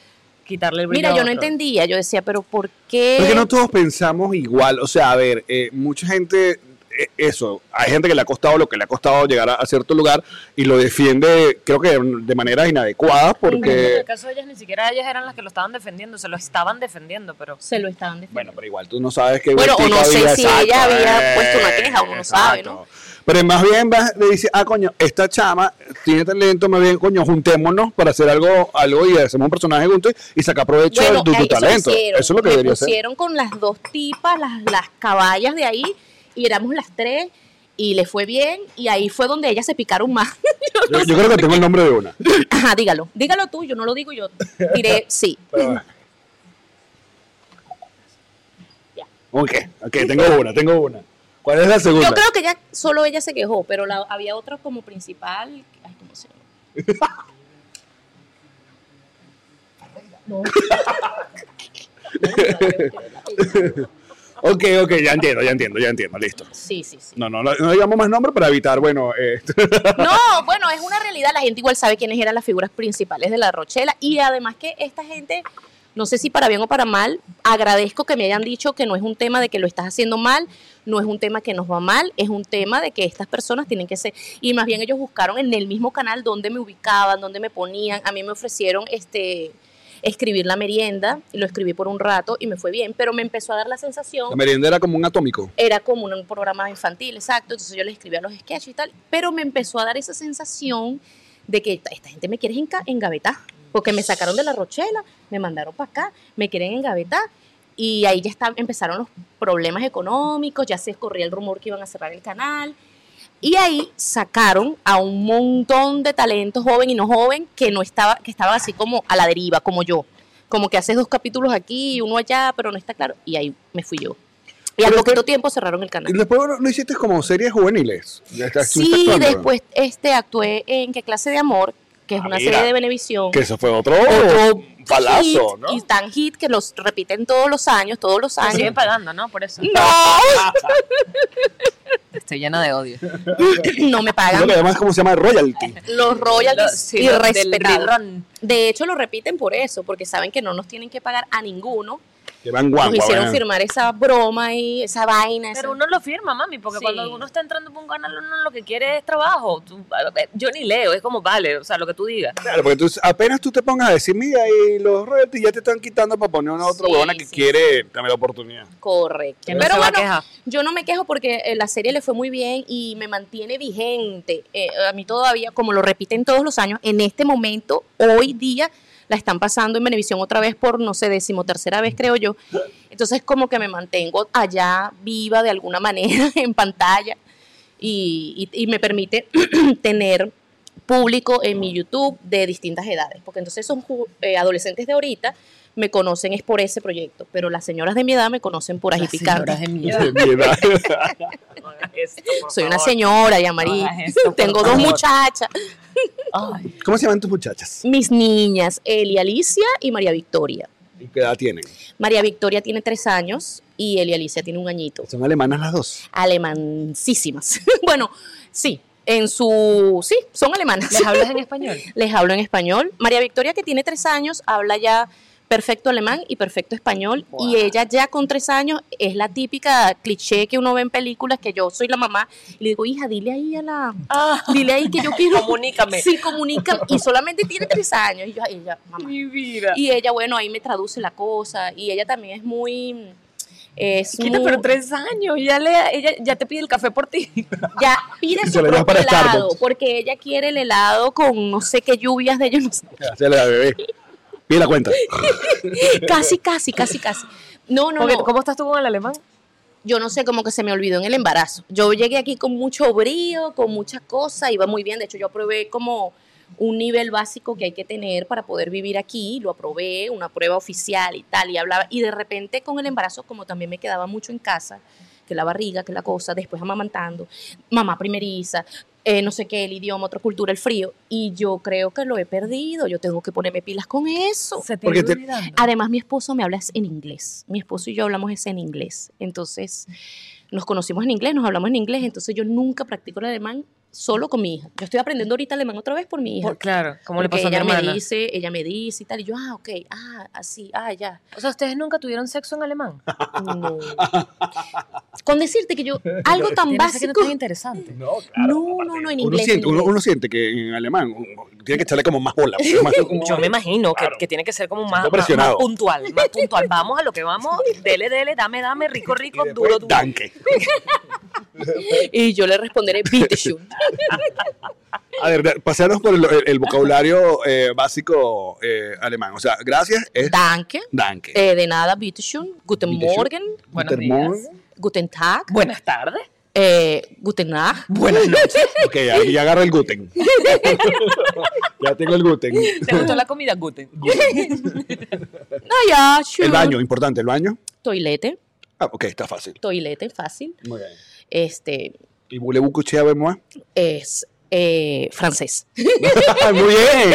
quitarle el brillo Mira, a yo no entendía. Yo decía, pero ¿por qué? Porque no todos pensamos igual. O sea, a ver, eh, mucha gente, eh, eso, hay gente que le ha costado lo que le ha costado llegar a, a cierto lugar y lo defiende, creo que de maneras inadecuadas, En porque. el caso de ellas, ni siquiera ellas eran las que lo estaban defendiendo, se lo estaban defendiendo, pero... Se lo estaban defendiendo. Bueno, pero igual tú no sabes que. Bueno, o no sé había- si ella había puesto una queja, uno no sabe, exacto. Pero más bien vas- le dice, ah, coño, esta chama tiene talento, más bien, coño, juntémonos para hacer algo, algo y hacemos un personaje juntos y sacar provecho Bueno, de tu, talento. hicieron. Eso es lo que Me debería ser. pusieron con las dos tipas, las, las caballas de ahí, y éramos las tres, y le fue bien, y ahí fue donde ellas se picaron más. (laughs) Yo, yo creo que tengo el nombre de una. (laughs) Ajá, dígalo. Dígalo tú, yo no lo digo, yo diré (laughs) sí. Pero- Ok, ok, tengo una, tengo una. ¿Cuál es la segunda? Yo creo que ya solo ella se quejó, pero la- había otra como principal. Ay, ¿cómo se llama? No. (laughs) Ok, ok, ya entiendo, ya entiendo, ya entiendo, listo. Sí, sí, sí. No, no, no, no digamos más nombre para evitar, bueno, eh, (laughs) No, bueno, es una realidad. La gente igual sabe quiénes eran las figuras principales de la Rochela. Y además que esta gente, no sé si para bien o para mal, agradezco que me hayan dicho que no es un tema de que lo estás haciendo mal, no es un tema que nos va mal, es un tema de que estas personas tienen que ser. Y más bien ellos buscaron en el mismo canal dónde me ubicaban, dónde me ponían. A mí me ofrecieron este escribir la merienda, y lo escribí por un rato y me fue bien, pero me empezó a dar la sensación la merienda era como un atómico. era como un programa infantil, exacto. Entonces yo le escribía los sketches y tal, pero me empezó a dar esa sensación de que esta, esta gente me quiere enga- engavetar, porque me sacaron de la Rochela, me mandaron para acá, me quieren engavetar. Y ahí ya está, empezaron los problemas económicos, ya se corría el rumor que iban a cerrar el canal. Y ahí sacaron a un montón de talentos joven y no joven que no estaba, que estaban así como a la deriva, como yo. Como que haces dos capítulos aquí y uno allá, pero no está claro. Y ahí me fui yo. Y al poquito tiempo cerraron el Y canal. después bueno, no hiciste como series juveniles. Ya está- estuviste Sí, después este, actué en ¿Qué clase de amor? Que es Ah, una mira. serie de Benevisión. Que eso fue otro, Otro palazo, hit, ¿no? Y tan hit que los repiten todos los años, todos los Me siguen años. pagando, ¿no? Por eso. No, (laughs) Estoy llena de odio. (laughs) no me pagan. que además, ¿cómo se llama? Royalty. Los royalties Sí, rerun. De hecho, lo repiten por eso, porque saben que no nos tienen que pagar a ninguno. Que van Nos hicieron ¿verdad? firmar esa broma y esa vaina. esa- Pero uno lo firma, mami, porque Sí. cuando uno está entrando por un canal, uno lo que quiere es trabajo. Tú- yo ni leo, es como, vale, o sea, lo que tú digas. Claro, porque entonces apenas tú te pongas a decir, mira, y los royalties ya te están quitando para poner una otra Sí, huevona que sí, quiere dame la oportunidad. Correcto. Que no Pero bueno, yo no me quejo porque eh, la serie le fue muy bien y me mantiene vigente. Eh, a mí todavía, como lo repiten todos los años, en este momento, hoy día, la están pasando en Venevisión otra vez por, no sé, decimotercera vez creo yo. Entonces como que me mantengo allá viva de alguna manera (laughs) en pantalla y, y- y me permite (clears throat) tener público en mi YouTube de distintas edades, porque entonces ju- eh, adolescentes de ahorita me conocen es por ese proyecto, pero las señoras de mi edad me conocen por ají picante. (laughs) Mi edad. (laughs) Soy una señora, ya Marí. No hagas (laughs) esto, por Tengo dos muchachas, ¿Cómo se llaman tus muchachas? mis niñas, Eli Alicia y María Victoria. ¿Y qué edad tienen? María Victoria tiene tres años y Eli Alicia tiene un añito. Son alemanas las dos. Alemancísimas. bueno, sí, en su... Sí, son alemanas. ¿Les hablas en español? Les hablo en español. María Victoria, que tiene tres años, habla ya perfecto alemán y perfecto español. Y ella ya con tres años es la típica cliché que uno ve en películas, que yo soy la mamá. Y le digo, hija, dile ahí a la... Dile ahí que yo quiero... Comunícame. Sí, comunícame. Y solamente tiene tres años. Y yo, ella, mamá. Mi vida. Y ella, bueno, ahí me traduce la cosa. Y ella también es muy... Es Quita, muy- pero tres años, ya, le, ella ya te pide el café por ti. (laughs) ya pide Se su propio helado, Starbucks. porque ella quiere el helado con no sé qué lluvias de ellos, no sé. Hacele la bebé. Pide la cuenta. (laughs) casi, casi, casi, casi. No, no, Porque, no. ¿Cómo estás tú con el alemán? Yo no sé, como que se me olvidó en el embarazo. Yo llegué aquí con mucho brío, con muchas cosas, iba muy bien. De hecho, yo probé como un nivel básico que hay que tener para poder vivir aquí, lo aprobé, una prueba oficial y tal, y hablaba, y de repente con el embarazo, como también me quedaba mucho en casa, que la barriga, que la cosa, después amamantando, mamá primeriza, eh, no sé qué, el idioma, otra cultura, el frío, y yo creo que lo he perdido, yo tengo que ponerme pilas con eso. Se te Porque te-. Además, mi esposo me habla en inglés. Mi esposo y yo hablamos es en inglés. Entonces, nos conocimos en inglés, nos hablamos en inglés. Entonces, yo nunca practico el alemán solo con mi hija. Yo estoy aprendiendo ahorita alemán otra vez por mi hija. Por- claro, como le pasó a mi ella me hermana. dice, ella me dice y tal. Y yo, ah, ok, ah, así, ah, ya. O sea, ¿ustedes nunca tuvieron sexo en alemán? No. Con decirte que yo, algo (laughs) tan que básico. tan interesante. No, No, no, no, en Uno inglés. siente, uno, inglés. uno siente que en alemán tiene que echarle como más bola. más (laughs) como- Yo me imagino que, Claro. que tiene que ser como más, más, más puntual, más puntual. Vamos a lo que vamos, (laughs) dele, dele, dame, dame, rico, rico, Y duro, duro. danke. (laughs) Y yo le responderé, bitte schön. (laughs) A ver, pasearnos por el, el- el vocabulario eh, básico eh, alemán. O sea, gracias es Danke. danke. Eh, de nada, bitte schön. Guten. Morgen. Buenos Guten días. Morgen. Guten Tag. Buenas tardes. Eh, guten Nacht. Buenas noches. (laughs) Ok, aquí ya agarra el gluten. ya tengo el gluten. ¿Te gustó la comida, Guten? Ah, ja, schön. El baño, importante, el baño. Toilette. Ah, ok, está fácil. Toilette, fácil. Muy bien. Este ¿Y voulez-vous coucher avec moi? es eh, francés. (laughs) Muy bien.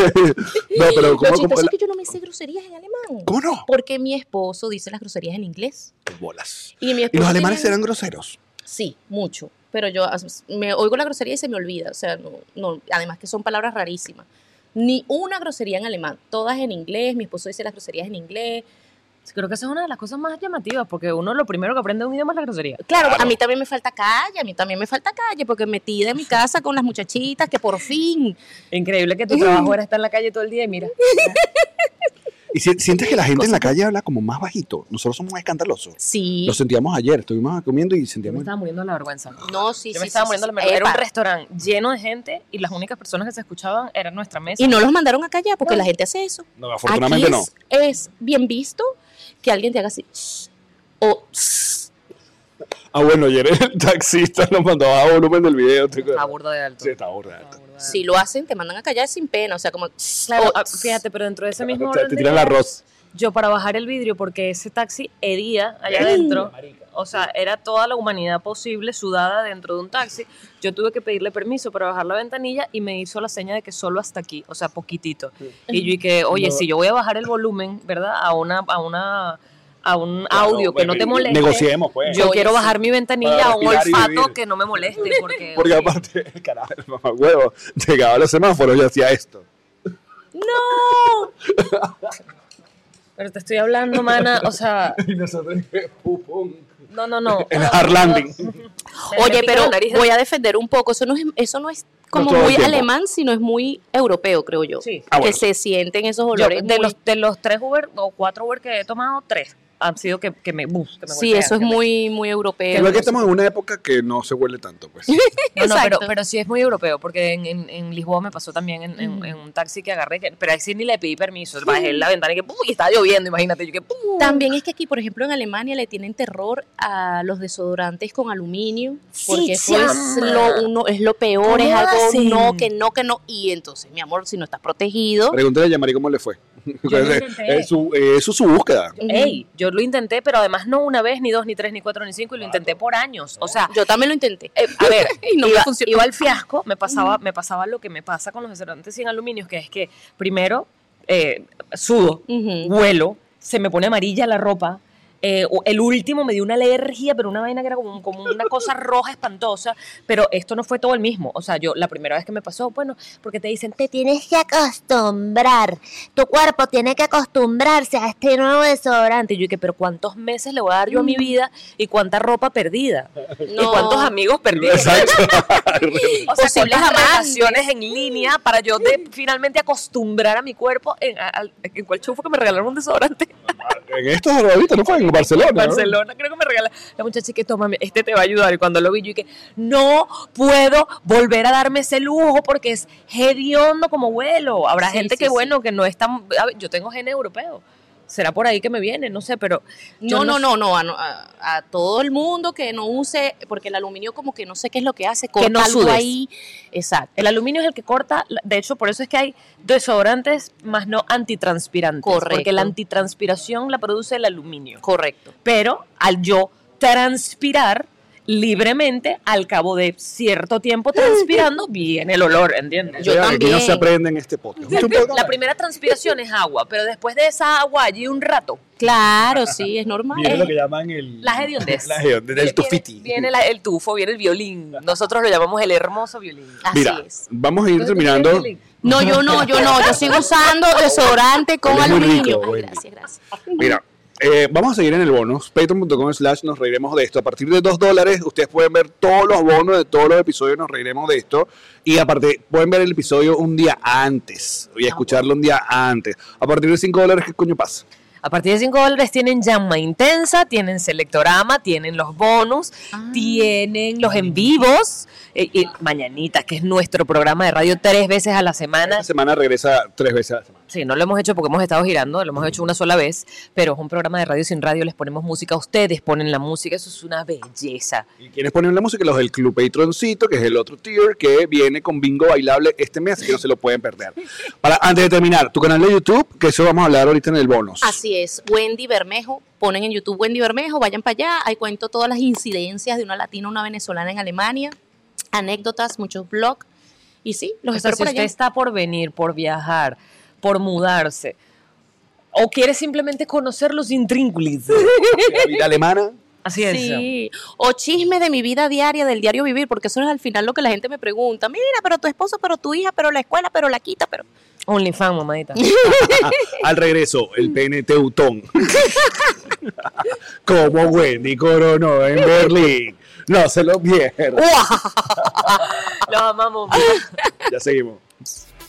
(laughs) no, pero Lo ¿cómo, cómo, es que yo no me sé groserías en alemán. ¿Cómo no? Porque mi esposo dice las groserías en inglés. Qué bolas. Y, mi ¿Y los alemanes serán groseros? Sí, mucho. Pero yo me oigo la grosería y se me olvida. O sea, no, no, además que son palabras rarísimas. Ni una grosería en alemán. Todas en inglés. Mi esposo dice las groserías en inglés. Creo que esa es una de las cosas más llamativas, porque uno lo primero que aprende de un idioma es la grosería. Claro, a mí también me falta calle, a mí también me falta calle, porque metida en mi casa con las muchachitas, que por fin. Increíble que tu trabajo era estar en la calle todo el día y mira. (laughs) ¿Y si- sientes que la gente en la calle habla como más bajito? Nosotros somos escandalosos. Sí. Lo sentíamos ayer, estuvimos comiendo y Yo me sentíamos... estaba muriendo la vergüenza. No, sí, Yo sí. me estaba sí, muriendo sí, la vergüenza. Era un restaurante lleno de gente y las únicas personas que se escuchaban eran nuestra mesa. Y no los mandaron a callar porque No. la gente hace eso. No, afortunadamente Aquí no. es bien visto que alguien te haga así. "Shh", o "Shh". Ah, bueno, ayer el (laughs) taxista nos mandó a volumen del video. Está burda de alto. Sí, está burda. De alto. si lo hacen, te mandan a callar sin pena. O sea, como. "Shh", Claro, o, ah, fíjate, pero dentro de ese mismo Te, tiran el arroz. Yo para bajar el vidrio, porque ese taxi hería allá adentro, o sea, era toda la humanidad posible sudada dentro de un taxi. Yo tuve que pedirle permiso para bajar la ventanilla y me hizo la seña de que solo hasta aquí, o sea, poquitito. Y yo dije, oye, si yo voy a bajar el volumen, ¿verdad? A una, a una, a un audio que no te moleste. Negociemos, pues. Yo quiero bajar mi ventanilla a un olfato que no me moleste, porque, (laughs) Porque oye, aparte, (laughs) carajo, el mamahuevo llegaba a los semáforos y hacía esto. ¡No! (laughs) pero te estoy hablando, mana, o sea, Y nosotros, pum. No, no, no. (laughs) El hard landing. (laughs) Oye, pero voy a defender un poco. Eso no es, eso no es como muy alemán, sino es muy europeo, creo yo. Sí. Ah, que se sienten esos Yo, olores. de, muy- los, de los tres Uber o cuatro Uber que he tomado, tres han sido que, que me, uf, que me sí, golpean, eso es que me- muy, muy europeo. Igual que estamos en una época que no se huele tanto, pues. (laughs) No, no, pero, pero sí es muy europeo, porque en, en, en Lisboa me pasó también en, en- en un taxi que agarré, que- pero ahí sí ni le pedí permiso. Bajé la ventana y que ¡pum! y estaba lloviendo, imagínate. Yo que ¡pum! También es que aquí, por ejemplo, en Alemania le tienen terror a los desodorantes con aluminio, porque eso es chama. lo, uno, es lo peor, es ¿Cómo algo hacen? no, que no, que no. Y entonces, mi amor, si no estás protegido, Pregúntale a Yamari cómo le fue. (laughs) Es su, eso es su búsqueda. Ey, yo lo intenté, pero además no una vez, ni dos, ni tres, ni cuatro, ni cinco, y lo intenté por años. O sea, yo también lo intenté. Eh, a ver, (laughs) Y no me iba, funcionó. iba al fiasco, me pasaba, me pasaba lo que me pasa con los desodorantes sin aluminios, que es que primero eh, sudo, Ujú. vuelo, se me pone amarilla la ropa. Eh, el último me dio una alergia, pero una vaina que era como, como una cosa roja espantosa. Pero esto no fue todo el mismo. O sea, yo la primera vez que me pasó, bueno, porque te dicen, Te tienes que acostumbrar. Tu cuerpo tiene que acostumbrarse a este nuevo desodorante. y yo dije, pero ¿cuántos meses le voy a dar yo a mi vida y cuánta ropa perdida? ¿Y No. cuántos amigos perdidos? Exacto. (laughs) O sea, Posibles ¿cuántas amantes. relaciones en línea para yo de, finalmente acostumbrar a mi cuerpo en, a- al- en cuál chufo que me regalaron un desodorante en estos ahorita no fue en Barcelona. en ¿no? Barcelona, creo que me regalaron la muchacha que toma, este te va a ayudar y cuando lo vi yo dije, no puedo volver a darme ese lujo porque es hediondo como vuelo. Habrá Sí, gente sí, que sí. bueno, que no es tan, yo tengo gen europeo. Será por ahí que me viene, no sé, pero No, no, no, no, a, todo el mundo que no use, porque el aluminio como que no sé qué es lo que hace, corta no algo sudes. ahí. Exacto. El aluminio es el que corta, de hecho, por eso es que hay desodorantes más no antitranspirantes. Correcto. Porque la antitranspiración la produce el aluminio. Correcto. Pero al yo transpirar libremente, al cabo de cierto tiempo transpirando, (laughs) viene el olor, ¿entiendes? Yo Aquí no también. se aprende en este podcast. La primera transpiración es agua, pero después de esa agua allí un rato. Claro, sí, es normal. Viene lo que llaman el... La hediondez. (laughs) La hediondez, Viene- tufiti. Viene la- el tufo, viene el violín. Nosotros lo llamamos el hermoso violín. Así Mira, es. vamos a ir Entonces, ¿tú terminando. No, yo no, yo no, yo sigo usando desodorante con aluminio. rico, Ay, Wendy. gracias, gracias. Mira, eh, vamos a seguir en el bonus. Patreon.com slash nos reiremos de esto. A partir de 2 dólares, ustedes pueden ver todos los bonos de todos los episodios, nos reiremos de esto. Y aparte, pueden ver el episodio un día antes y escucharlo un día antes. A partir de 5 dólares, ¿qué coño pasa? A partir de 5 dólares tienen llama intensa, tienen selectorama, tienen los bonus, tienen los en vivos, eh, que es nuestro programa de radio tres veces a la semana. Esta semana regresa tres veces a la semana. Sí, no lo hemos hecho porque hemos estado girando, lo hemos hecho una sola vez, pero es un programa de radio sin radio, les ponemos música, ustedes ponen la música, eso es una belleza. ¿Y quiénes ponen la música? Los del Club Patroncito, que es el otro tier que viene con bingo bailable este mes, así que no se lo pueden perder. Para, antes de terminar, tu canal de YouTube, que eso vamos a hablar ahorita en el bonus. Así es, Wendy Bermejo. Ponen en YouTube Wendy Bermejo, vayan para allá. Ahí cuento todas las incidencias de una latina, una venezolana en Alemania, anécdotas, muchos blogs. Y sí, los O sea, espero si por usted allá. está por venir, por viajar, por mudarse, o quiere simplemente conocer los intrínculos. (laughs) La vida alemana. Así es. Sí, o chisme de mi vida diaria, del diario vivir, porque eso es al final lo que la gente me pregunta. Mira, pero tu esposo, pero tu hija, pero la escuela, pero la quita, pero... OnlyFans, mamadita. (laughs) Al regreso, el pene teutón. (laughs) Como Wendy coronó en Berlín. No se lo pierdan. Los amamos. Ya seguimos.